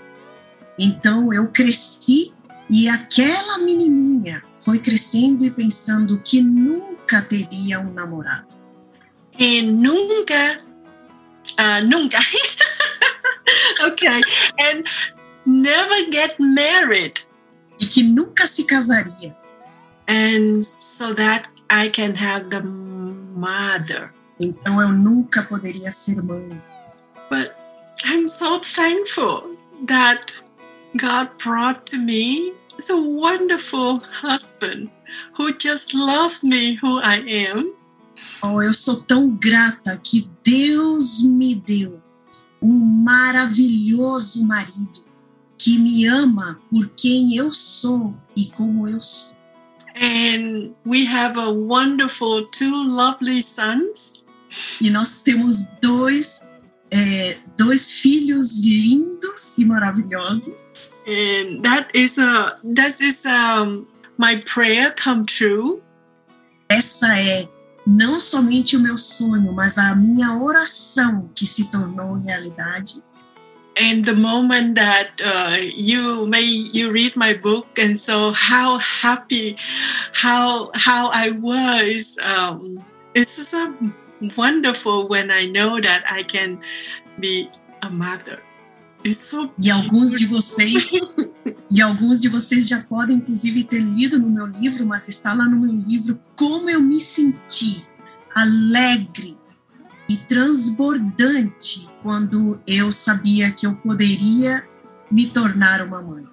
Então eu cresci e aquela menininha foi crescendo e pensando que nunca teria um namorado. E nunca, uh, nunca, okay, and never get married. E que nunca se casaria. And so that I can have the mother. Então eu nunca poderia ser mãe. But I'm so thankful that God brought to me a wonderful husband who just loves me who I am. Oh, eu sou tão grata que Deus me deu um maravilhoso marido que me ama por quem eu sou e como eu sou. And we have a wonderful two lovely sons. E nós temos dois é, dois filhos lindos e maravilhosos. And that is a that is um, my prayer come true. Essa é não somente o meu sonho, mas a minha oração que se tornou realidade. And the moment that uh, you may you read my book, and so how happy, how how I was. Um, it's so wonderful when I know that I can be a mother. It's so E alguns de vocês e alguns de vocês já podem inclusive ter lido no meu livro, mas está lá no meu livro como eu me senti alegre e transbordante quando eu sabia que eu poderia me tornar uma mãe.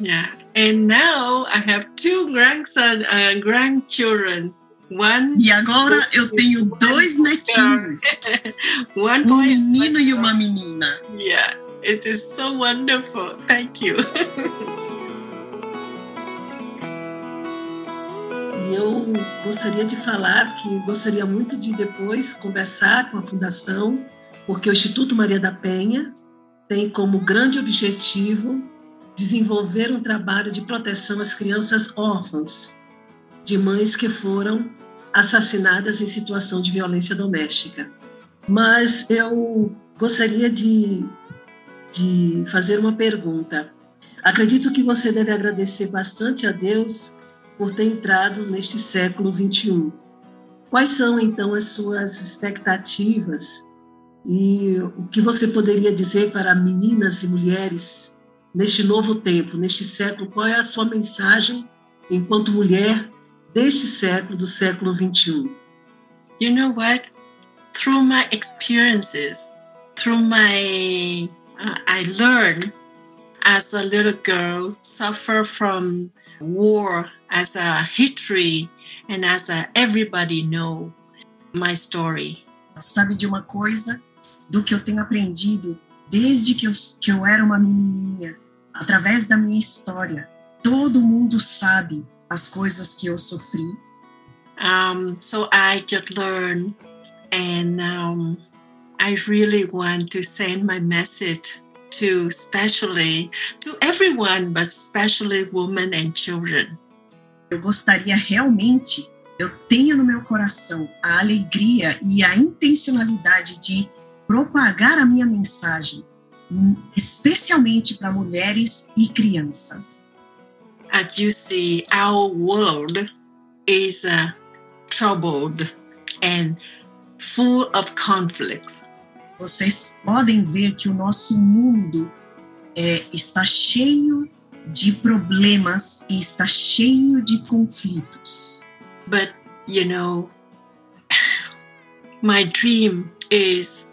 Yeah. And now I have two grandson, uh, grandchildren. One E agora eu tenho dois netinhos, one um menino e uma menina. Yeah, it is so wonderful. Thank you. E eu gostaria de falar que gostaria muito de depois conversar com a Fundação, porque o Instituto Maria da Penha tem como grande objetivo desenvolver um trabalho de proteção às crianças órfãs de mães que foram assassinadas em situação de violência doméstica. Mas eu gostaria de, de fazer uma pergunta. Acredito que você deve agradecer bastante a Deus por ter entrado neste século 21. Quais são então as suas expectativas e o que você poderia dizer para meninas e mulheres neste novo tempo, neste século? Qual é a sua mensagem enquanto mulher deste século, do século 21? you know what? Through my experiences, through my, uh, I learned as a little girl, suffer from war as a history and as a everybody know my story. Sabe de uma coisa do que eu tenho aprendido desde que eu, que eu era uma menininha, através da minha história. Todo mundo sabe as coisas que eu sofri. Um, so I just learned, and um, I really want to send my message to especially to everyone, but especially women and children. Eu gostaria realmente, eu tenho no meu coração a alegria e a intencionalidade de propagar a minha mensagem, hum, especialmente para mulheres e crianças. As you see, our world is uh, troubled and full of conflicts. Vocês podem ver que o nosso mundo é, está cheio de problemas e está cheio de conflitos. But you know, my dream is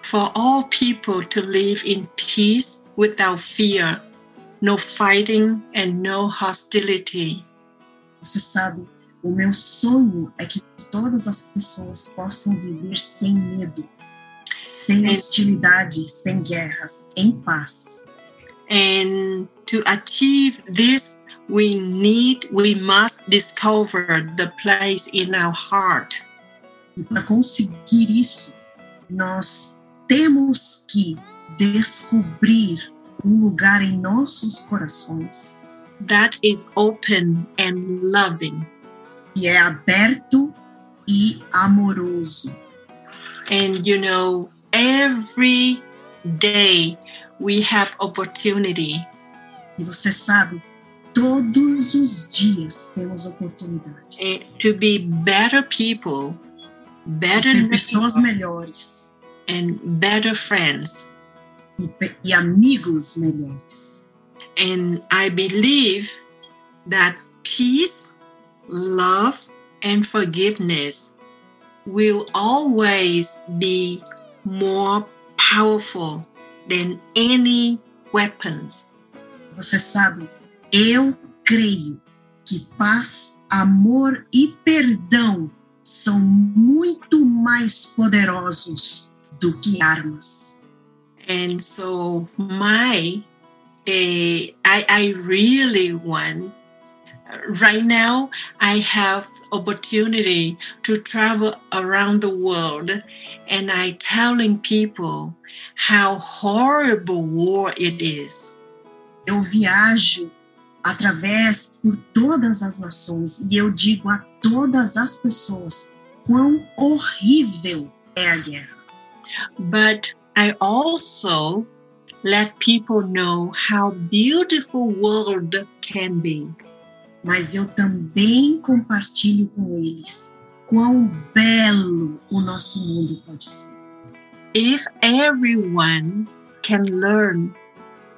for all people to live in peace without fear, no fighting and no hostility. Você sabe, o meu sonho é que todas as pessoas possam viver sem medo, sem hostilidade, sem guerras, em paz. And to achieve this, we need, we must discover the place in our heart. E para conseguir isso, nós temos que descobrir um lugar em nossos corações that is open and loving. que é aberto e amoroso. And you know, every day we have opportunity E você sabe, todos os dias temos oportunidades eh, to be better people, better ser pessoas melhores and better friends. E, e amigos melhores. And I believe that peace, love, and forgiveness will always be more powerful than any weapons. Você sabe, eu creio que paz, amor e perdão são muito mais poderosos do que armas. And so my, eh, I, I really want right now i have opportunity to travel around the world and i telling people how horrible war it is Eu viajo através por todas as nações e eu digo a todas as pessoas quão horrível é a guerra. but i also let people know how beautiful world can be Mas eu também compartilho com eles quão belo o nosso mundo pode ser. if everyone can learn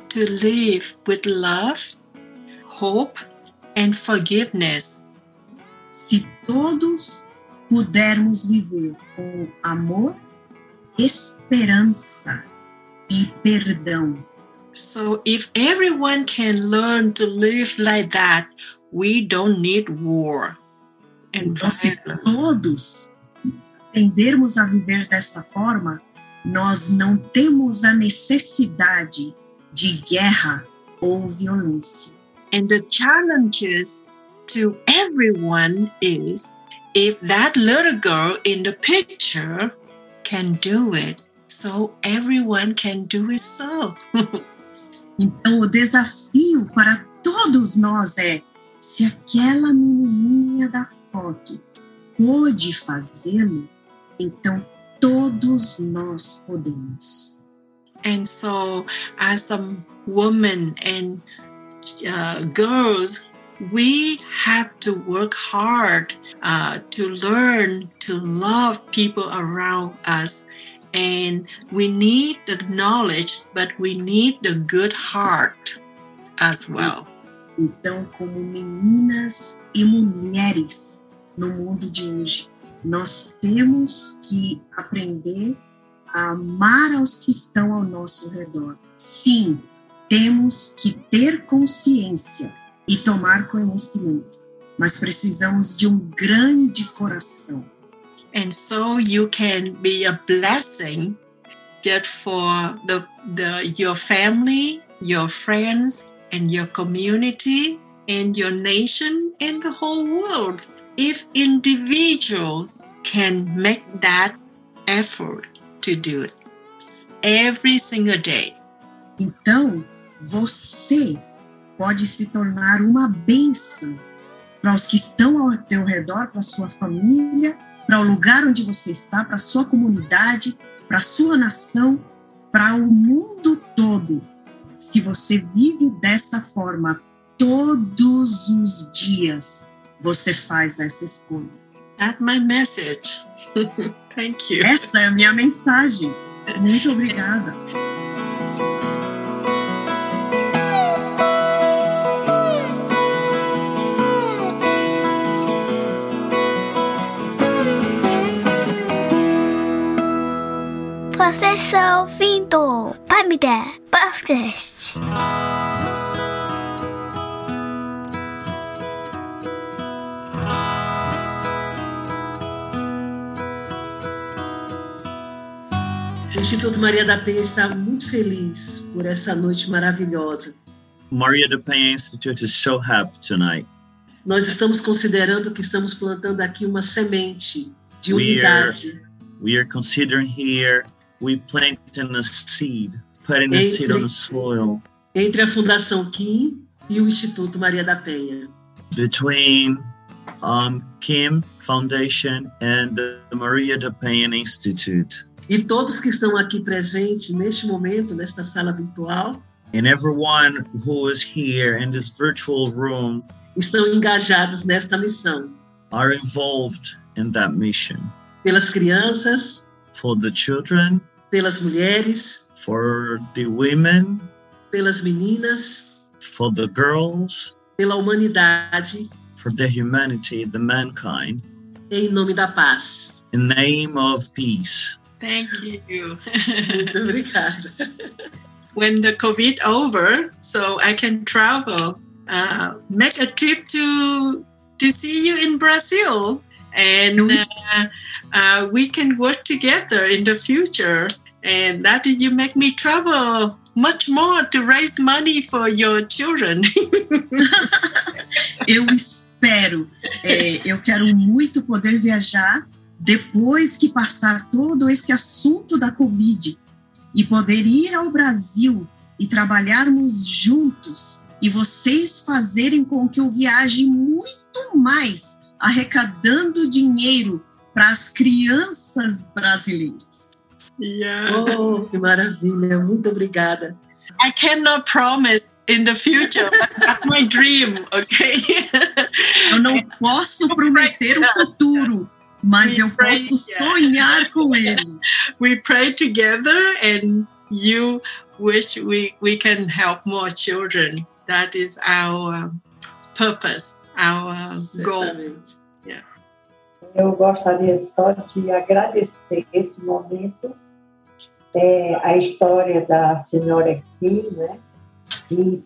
to live with love, hope, and forgiveness, Se todos pudermos viver com amor, esperança e perdão. so if everyone can learn to live like that, we don't need war and Então, se todos aprendermos a viver dessa forma, nós não temos a necessidade de guerra ou violência. And the challenges to everyone is if that little girl in the picture can do it, so everyone can do it so. Então, o desafio para todos nós é: se aquela menininha da foto pôde fazê-lo, então todos nós podemos. And so, as a woman and uh, girls, we have to work hard uh, to learn to love people around us. And we need the knowledge, but we need the good heart as well. Então, como meninas e mulheres no mundo de hoje, nós temos que aprender a amar aos que estão ao nosso redor. Sim, temos que ter consciência e tomar conhecimento, mas precisamos de um grande coração. And so you can be a blessing just for the, the your family, your friends, and your community, and your nation, and the whole world. If individual can make that effort to do it every single day. Então, você pode se tornar uma bênção para os que estão ao teu redor, para a sua família, para o lugar onde você está, para a sua comunidade, para a sua nação, para o mundo todo. Se você vive dessa forma todos os dias, você faz essa escolha. That's my message. Thank you. Essa é a minha mensagem. Muito obrigada. Está ouvindo Pamida Podcast. O Instituto Maria da Penha está muito feliz por essa noite maravilhosa. Maria da Penha Institute is so happy tonight. Nós estamos considerando que estamos plantando aqui uma semente de We are, unidade we are considering here, we planting a seed, putting a seed on the soil entre a Fundação Kim e o Instituto Maria da Penha. between um, Kim Foundation and the Maria da Penha Institute. E todos que estão aqui presentes neste momento, nesta sala virtual, And everyone who is here in this virtual room estão engajados nesta missão. are involved in that mission. Pelas crianças, For the children, pelas mulheres, for the women, pelas meninas, for the girls, pela humanidade, for the humanity, the mankind, em nome da paz. in the name of peace. Thank you. Muito obrigada. when the COVID over, so I can travel, uh, make a trip to to see you in Brazil, and uh, uh, we can work together in the future. And that is you make me travel much more to raise money for your children. eu espero, é, eu quero muito poder viajar depois que passar todo esse assunto da Covid e poder ir ao Brasil e trabalharmos juntos e vocês fazerem com que eu viaje muito mais, arrecadando dinheiro para as crianças brasileiras. Yeah. Oh, que maravilha! Muito obrigada. I cannot promise in the future, but that's my dream, okay? eu não posso prometer o futuro, mas eu posso sonhar com ele. We pray together and you wish we, we can help more children. That is our purpose, our goal. Yeah. Eu gostaria só de agradecer esse momento, é, a história da senhora aqui, né? E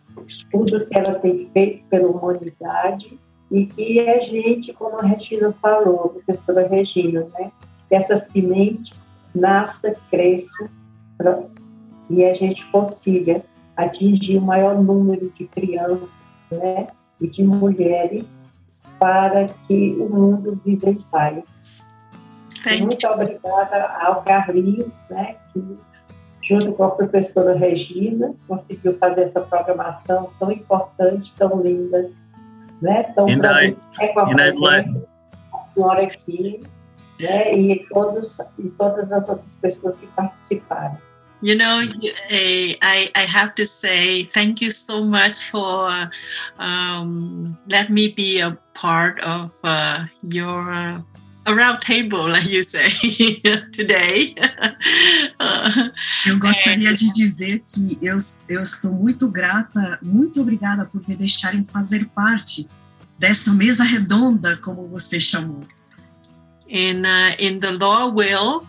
tudo que ela tem feito pela humanidade e que a gente, como a Regina falou, a professora Regina, né? Que essa semente nasça, cresça e a gente consiga atingir o maior número de crianças, né? E de mulheres para que o mundo viva em paz. Muito obrigada ao Carlinhos, né? Que junto com a professora Regina, conseguiu fazer essa programação tão importante, tão linda, né? Tão I- é com a presença senhora aqui, né? E todos e todas as outras pessoas que participaram. You know, you- eh, I, I have to say thank you so much for um, let me be a part of uh, your uh, around table, like you say today. Eu gostaria de dizer que eu, eu estou muito grata, muito obrigada por me deixarem fazer parte desta mesa redonda, como você chamou. in uh, in the law will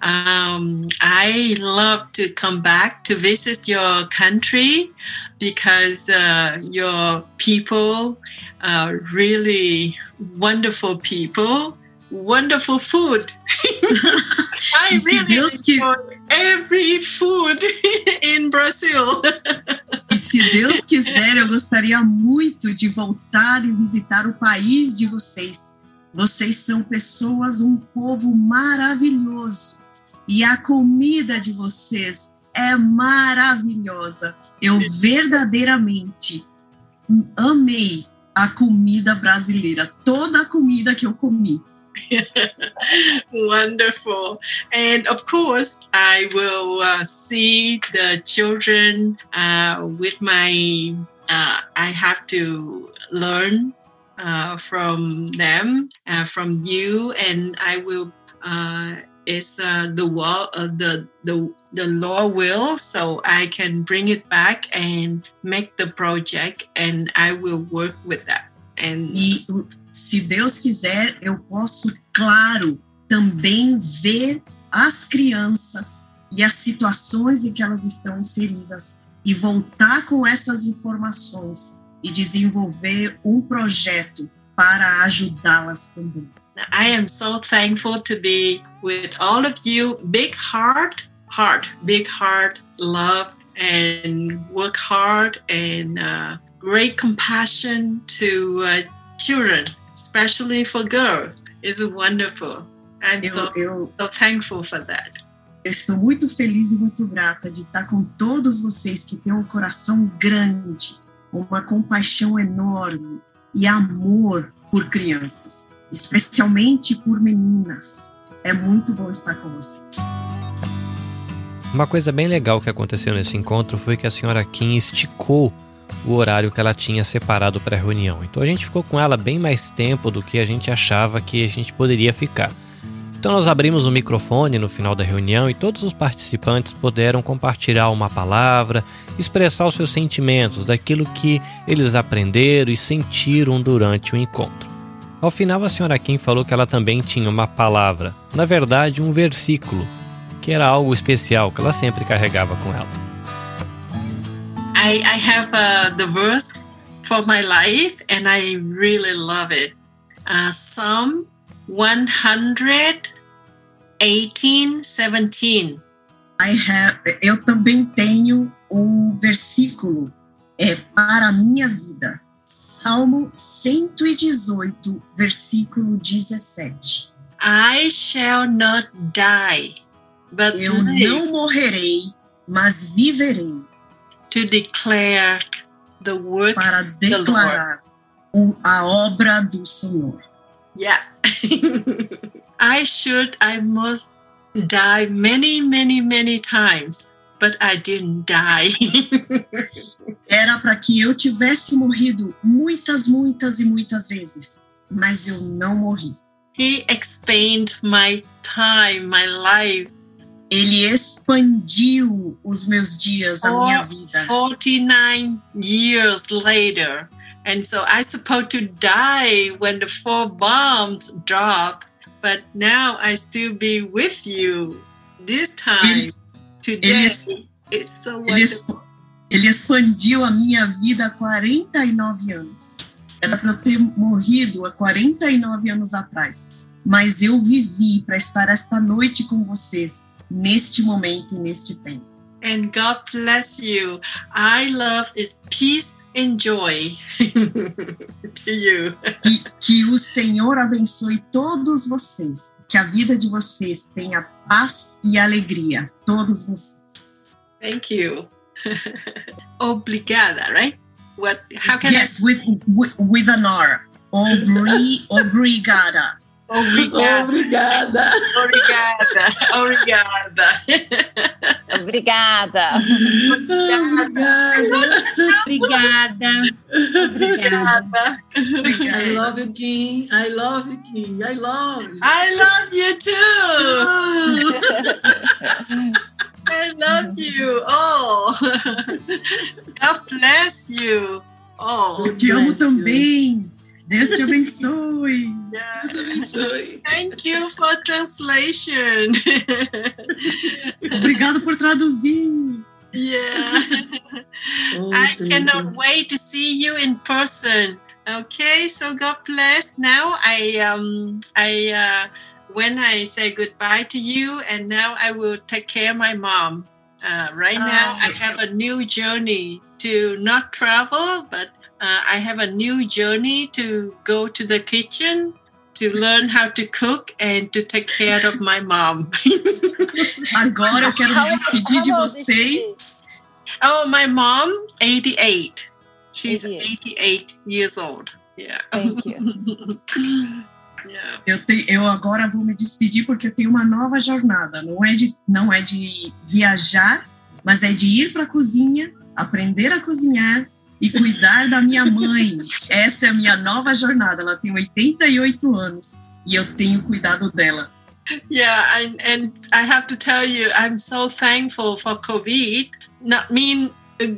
um, i love to come back to visit your country because uh, your people are really wonderful people wonderful food i really enjoy every food in brazil E se Deus quiser, eu gostaria muito de voltar e visitar o país de vocês. Vocês são pessoas, um povo maravilhoso. E a comida de vocês é maravilhosa. Eu verdadeiramente amei a comida brasileira, toda a comida que eu comi. Wonderful. And of course, I will uh, see the children uh, with my, uh, I have to learn uh, from them, uh, from you, and I will. Uh, it's the wall, the the the law will, so I can bring it back and make the project, and I will work with that. And se Deus quiser, eu posso, claro, também ver as crianças e as situações em que elas estão inseridas e voltar com essas informações e desenvolver um projeto para ajudá-las também. I am so thankful to be with all of you. Big heart, heart, big heart, love, and work hard, and uh, great compassion to uh, children, especially for girls. is wonderful. I'm Eu- so, eu- so thankful for that. Eu estou muito feliz e muito grata de estar com todos vocês que têm um coração grande, uma compaixão enorme e amor por crianças, especialmente por meninas. É muito bom estar com vocês. Uma coisa bem legal que aconteceu nesse encontro foi que a senhora Kim esticou o horário que ela tinha separado para a reunião. Então a gente ficou com ela bem mais tempo do que a gente achava que a gente poderia ficar. Então nós abrimos o microfone no final da reunião e todos os participantes puderam compartilhar uma palavra, expressar os seus sentimentos daquilo que eles aprenderam e sentiram durante o encontro. Ao final, a senhora Kim falou que ela também tinha uma palavra, na verdade, um versículo, que era algo especial que ela sempre carregava com ela. I, I have uh, the verse for my life and I really love it. Uh, Psalm 118, 17. I have, eu também tenho um versículo é, para a minha vida. Salmo 118, versículo 17. I shall not die, but Eu live não morrerei, mas viverei to declare the work para of the Lord. declarar o- a obra do Senhor. Yeah. I should, I must die many, many, many times, but I didn't die. Era para que eu tivesse morrido muitas, muitas e muitas vezes, mas eu não morri. he expanded my time, my life. Ele expandiu os meus dias, a minha vida. 49 years later. And so I supposed to die when the four bombs drop, but now I still be with you this time today. Ele, it's so ele, wonderful. exp- ele expandiu a minha vida há 49 anos. Era para eu ter morrido há 49 anos atrás. Mas eu vivi para estar esta noite com vocês, neste momento e neste tempo. And God bless you. I love is peace and joy to you. Que, que o Senhor abençoe todos vocês. Que a vida de vocês tenha paz e alegria. Todos vocês. Thank you. Obrigada, right? What? How can yes, with, with, with an R. Obri, obrigada. I? Obrigada. Obrigada. Obrigada. Obrigada. Obrigada. Obrigada. I love you, Kim. I love you, Kim. I love you. I love you too. I love you. Oh, God bless you. Oh, Eu te amo também. Deus te abençoe. Yeah. Thank you for translation. Obrigado por traduzir. Yeah. I cannot wait to see you in person. Okay, so God bless. Now I um I uh when I say goodbye to you and now I will take care of my mom. Uh, right now I have a new journey to not travel but uh, I have a new journey to go to the kitchen to learn how to cook and to take care of my mom. Agora eu quero me despedir de vocês. Oh, my mom, 88. She's 88, years old. Yeah. Thank you. yeah. Eu, te, eu agora vou me despedir porque eu tenho uma nova jornada. Não é de, não é de viajar, mas é de ir para a cozinha, aprender a cozinhar e cuidar da minha mãe. Essa é a minha nova jornada. Ela tem 88 anos e eu tenho cuidado dela. Yeah, and, and I have to tell you, I'm so thankful for COVID. Not mean, uh,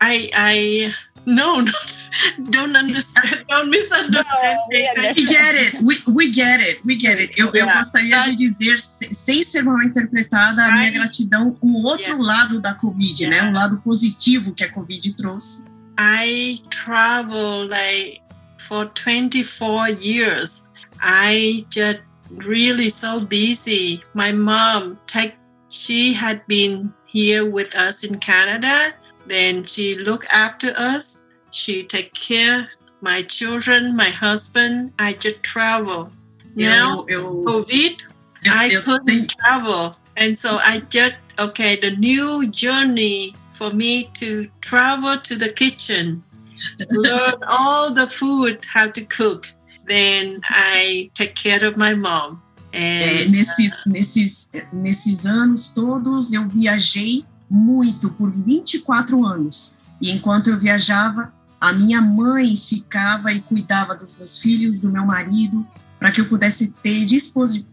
I, I, no, not, don't understand, don't misunderstand. Thank We get it, we, we get it, we get it. Eu, eu Yeah. gostaria de dizer, se- sem ser mal interpretada, a minha gratidão, o outro lado da Covid, né? O lado positivo que a Covid trouxe. I travel like for 24 years. I just really so busy. My mom, take, she had been here with us in Canada. Then she look after us. She take care my children, my husband. I just travel. Now eu- COVID, eu- I couldn't travel, and so I just okay. The new journey for me to travel to the kitchen, to learn all the food how to cook. Then I take care of my mom. É, And nesses, nesses, nesses anos todos, eu viajei muito, por 24 anos. E enquanto eu viajava, a minha mãe ficava e cuidava dos meus filhos, do meu marido, para que eu pudesse ter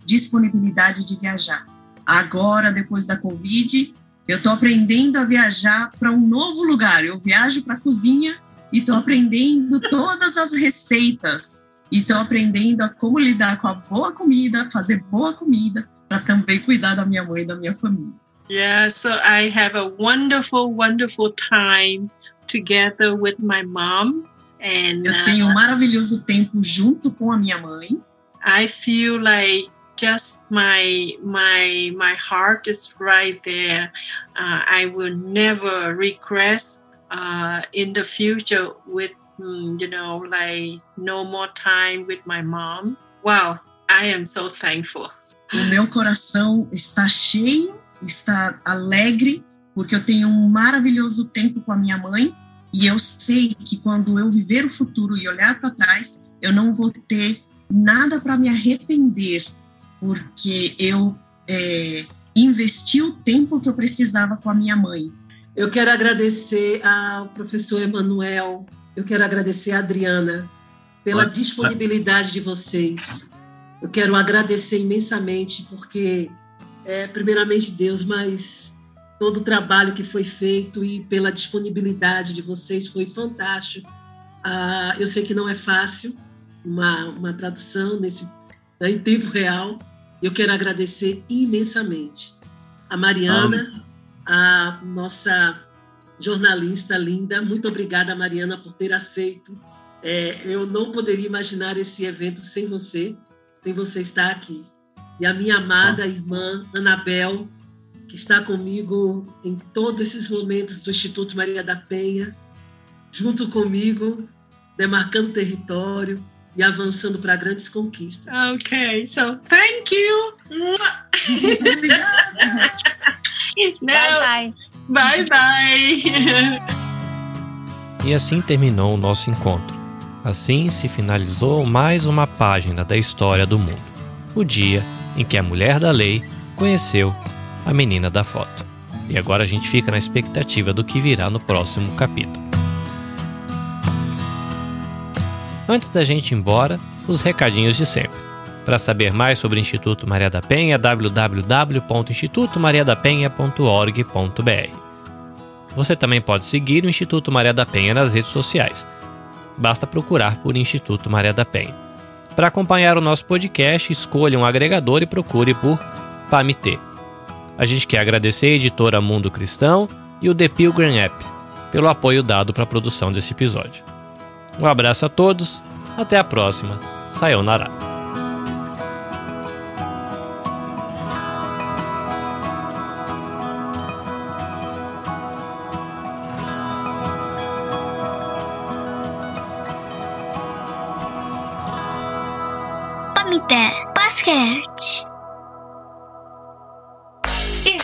disponibilidade de viajar. Agora, depois da Covid, eu estou aprendendo a viajar para um novo lugar. Eu viajo para a cozinha e estou aprendendo todas as receitas. E estou aprendendo a como lidar com a boa comida, fazer boa comida, para também cuidar da minha mãe e da minha família. yeah, so I have a wonderful, wonderful time together with my mom. And Eu uh, tenho um maravilhoso tempo junto com a minha mãe. I feel like just my my my heart is right there. Uh, I will never regress uh, in the future with mm, you know like no more time with my mom. Wow, I am so thankful. O meu coração está cheio, está alegre, porque eu tenho um maravilhoso tempo com a minha mãe e eu sei que quando eu viver o futuro e olhar para trás, eu não vou ter nada para me arrepender, porque eu é, investi o tempo que eu precisava com a minha mãe. Eu quero agradecer ao professor Emanuel, eu quero agradecer a Adriana pela disponibilidade de vocês. Eu quero agradecer imensamente, porque, é, primeiramente, Deus, mas todo o trabalho que foi feito e pela disponibilidade de vocês foi fantástico. Ah, eu sei que não é fácil uma, uma tradução nesse, né, em tempo real. Eu quero agradecer imensamente a Mariana, a nossa jornalista linda. Muito obrigada, Mariana, por ter aceito. É, eu não poderia imaginar esse evento sem você, sem você estar aqui. E a minha amada irmã, Anabel, que está comigo em todos esses momentos do Instituto Maria da Penha, junto comigo, demarcando território e avançando para grandes conquistas. Okay, so thank you. Bye, bye. Bye, bye. E assim terminou o nosso encontro. Assim se finalizou mais uma página da história do mundo. O dia em que a mulher da lei conheceu a menina da foto. E agora a gente fica na expectativa do que virá no próximo capítulo. Antes da gente ir embora, os recadinhos de sempre. Para saber mais sobre o Instituto Maria da Penha, www.institutomariadapenha.org.br. Você também pode seguir o Instituto Maria da Penha nas redes sociais. Basta procurar por Instituto Maria da Penha. Para acompanhar o nosso podcast, escolha um agregador e procure por PAMITê. A gente quer agradecer a editora Mundo Cristão e o The Pilgrim App pelo apoio dado para a produção desse episódio. Um abraço a todos, até a próxima. Sayonara.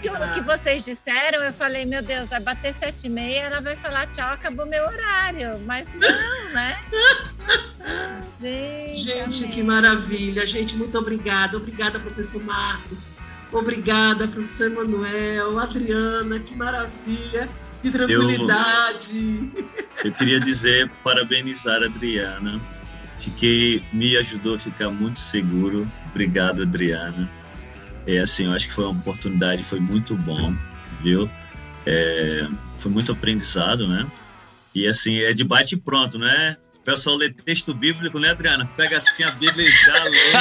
Tudo que, que vocês disseram, eu falei, meu Deus, vai bater sete e meia, ela vai falar tchau, acabou meu horário. Mas não, né? Gente, Gente, que maravilha. Gente, muito obrigada. Obrigada, professor Marcos. Obrigada, professor Emanuel, Adriana, que maravilha. Que tranquilidade. Eu queria dizer, parabenizar a Adriana. Fiquei, me ajudou a ficar muito seguro. Obrigado, Adriana. É assim, eu acho que foi uma oportunidade, foi muito bom, viu? É, foi muito aprendizado, né? E assim, é de bate e pronto, né? O pessoal lê texto bíblico, né, Adriana? Pega assim a Bíblia e já lê.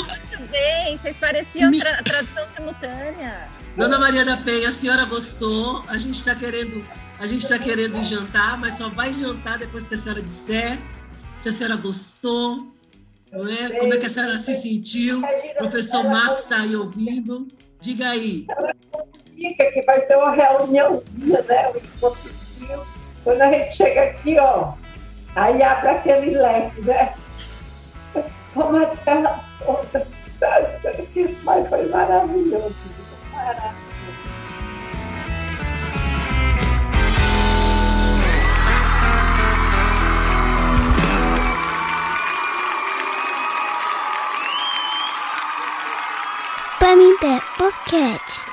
Muito bem, vocês pareciam tra- tradução simultânea. Dona Maria da Penha, a senhora gostou? A gente está querendo, a gente está querendo jantar, mas só vai jantar depois que a senhora disser se a senhora gostou, não é? Como é que a senhora se sentiu? O professor Marcos está aí ouvindo. Diga aí. Fica que vai ser uma reuniãozinha, né? Um encontrozinho. Quando a gente chega aqui, ó, aí abre aquele leque, né? Vamos aquela toda. Mas foi maravilhoso. Maravilhoso. pamiętę, both catch.